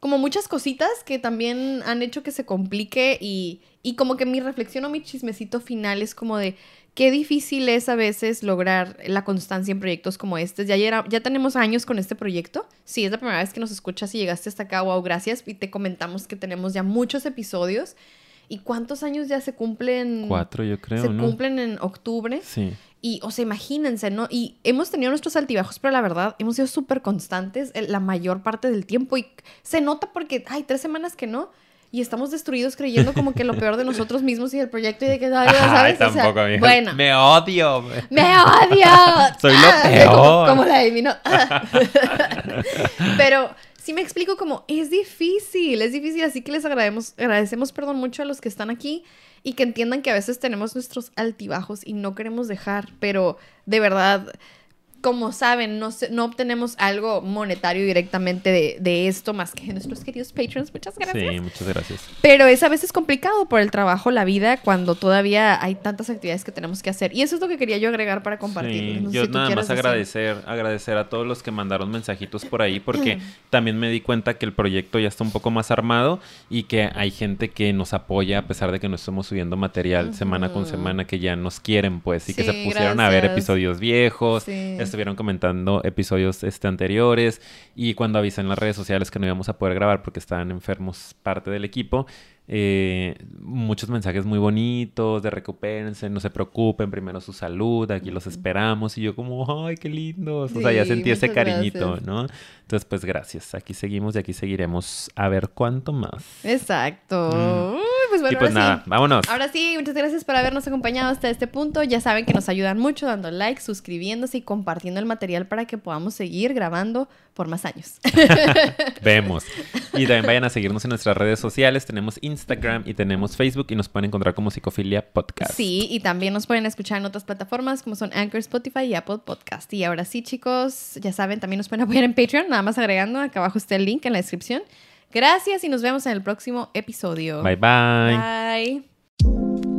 como muchas cositas que también han hecho que se complique y, y como que mi reflexión o mi chismecito final es como de qué difícil es a veces lograr la constancia en proyectos como este. Ya, era- ya tenemos años con este proyecto. Si es la primera vez que nos escuchas y llegaste hasta acá, wow, gracias. Y te comentamos que tenemos ya muchos episodios. ¿Y cuántos años ya se cumplen? Cuatro, yo creo, Se ¿no? cumplen en octubre. Sí. Y, o sea, imagínense, ¿no? Y hemos tenido nuestros altibajos, pero la verdad, hemos sido súper constantes la mayor parte del tiempo. Y se nota porque hay tres semanas que no. Y estamos destruidos creyendo como que lo peor de nosotros mismos y del proyecto y de que, ay, ¿sabes? Ay, O sea, tampoco, bueno. Me odio. ¡Me odio! Soy lo Ah, peor. Como, como la de mí, ¿no? Pero sí me explico como, es difícil, es difícil, así que les agradecemos, agradecemos, perdón, mucho a los que están aquí y que entiendan que a veces tenemos nuestros altibajos y no queremos dejar, pero de verdad, como saben, no, no obtenemos algo monetario directamente de, de esto más que nuestros queridos patrons. Muchas gracias. Sí, muchas gracias. Pero es a veces complicado por el trabajo, la vida, cuando todavía hay tantas actividades que tenemos que hacer. Y eso es lo que quería yo agregar para compartir. Sí, No sé yo si nada más decir. agradecer, agradecer a todos los que mandaron mensajitos por ahí porque también me di cuenta que el proyecto ya está un poco más armado y que hay gente que nos apoya a pesar de que no estamos subiendo material semana con semana que ya nos quieren pues y que se pusieron a ver episodios viejos, Sí. Estuvieron comentando episodios este anteriores y cuando avisé en las redes sociales que no íbamos a poder grabar porque estaban enfermos parte del equipo, eh, muchos mensajes muy bonitos de recupérense, no se preocupen, primero su salud, aquí los esperamos. Y yo como, ay, qué lindos. o sea, ya sentí ese cariñito, gracias. ¿no? Entonces, pues gracias. Aquí seguimos y aquí seguiremos a ver cuánto más. Exacto. Mm. Bueno, y pues ahora nada, sí. vámonos. Ahora sí, muchas gracias por habernos acompañado hasta este punto. Ya saben que nos ayudan mucho dando like, suscribiéndose y compartiendo el material para que podamos seguir grabando por más años. Vemos. Y también vayan a seguirnos en nuestras redes sociales. Tenemos Instagram y tenemos Facebook y nos pueden encontrar como Psicofilia Podcast. Sí, y también nos pueden escuchar en otras plataformas como son Anchor, Spotify y Apple Podcast. Y ahora sí, chicos, ya saben, también nos pueden apoyar en Patreon, nada más agregando, acá abajo está el link en la descripción. Gracias y nos vemos en el próximo episodio. Bye bye. Bye.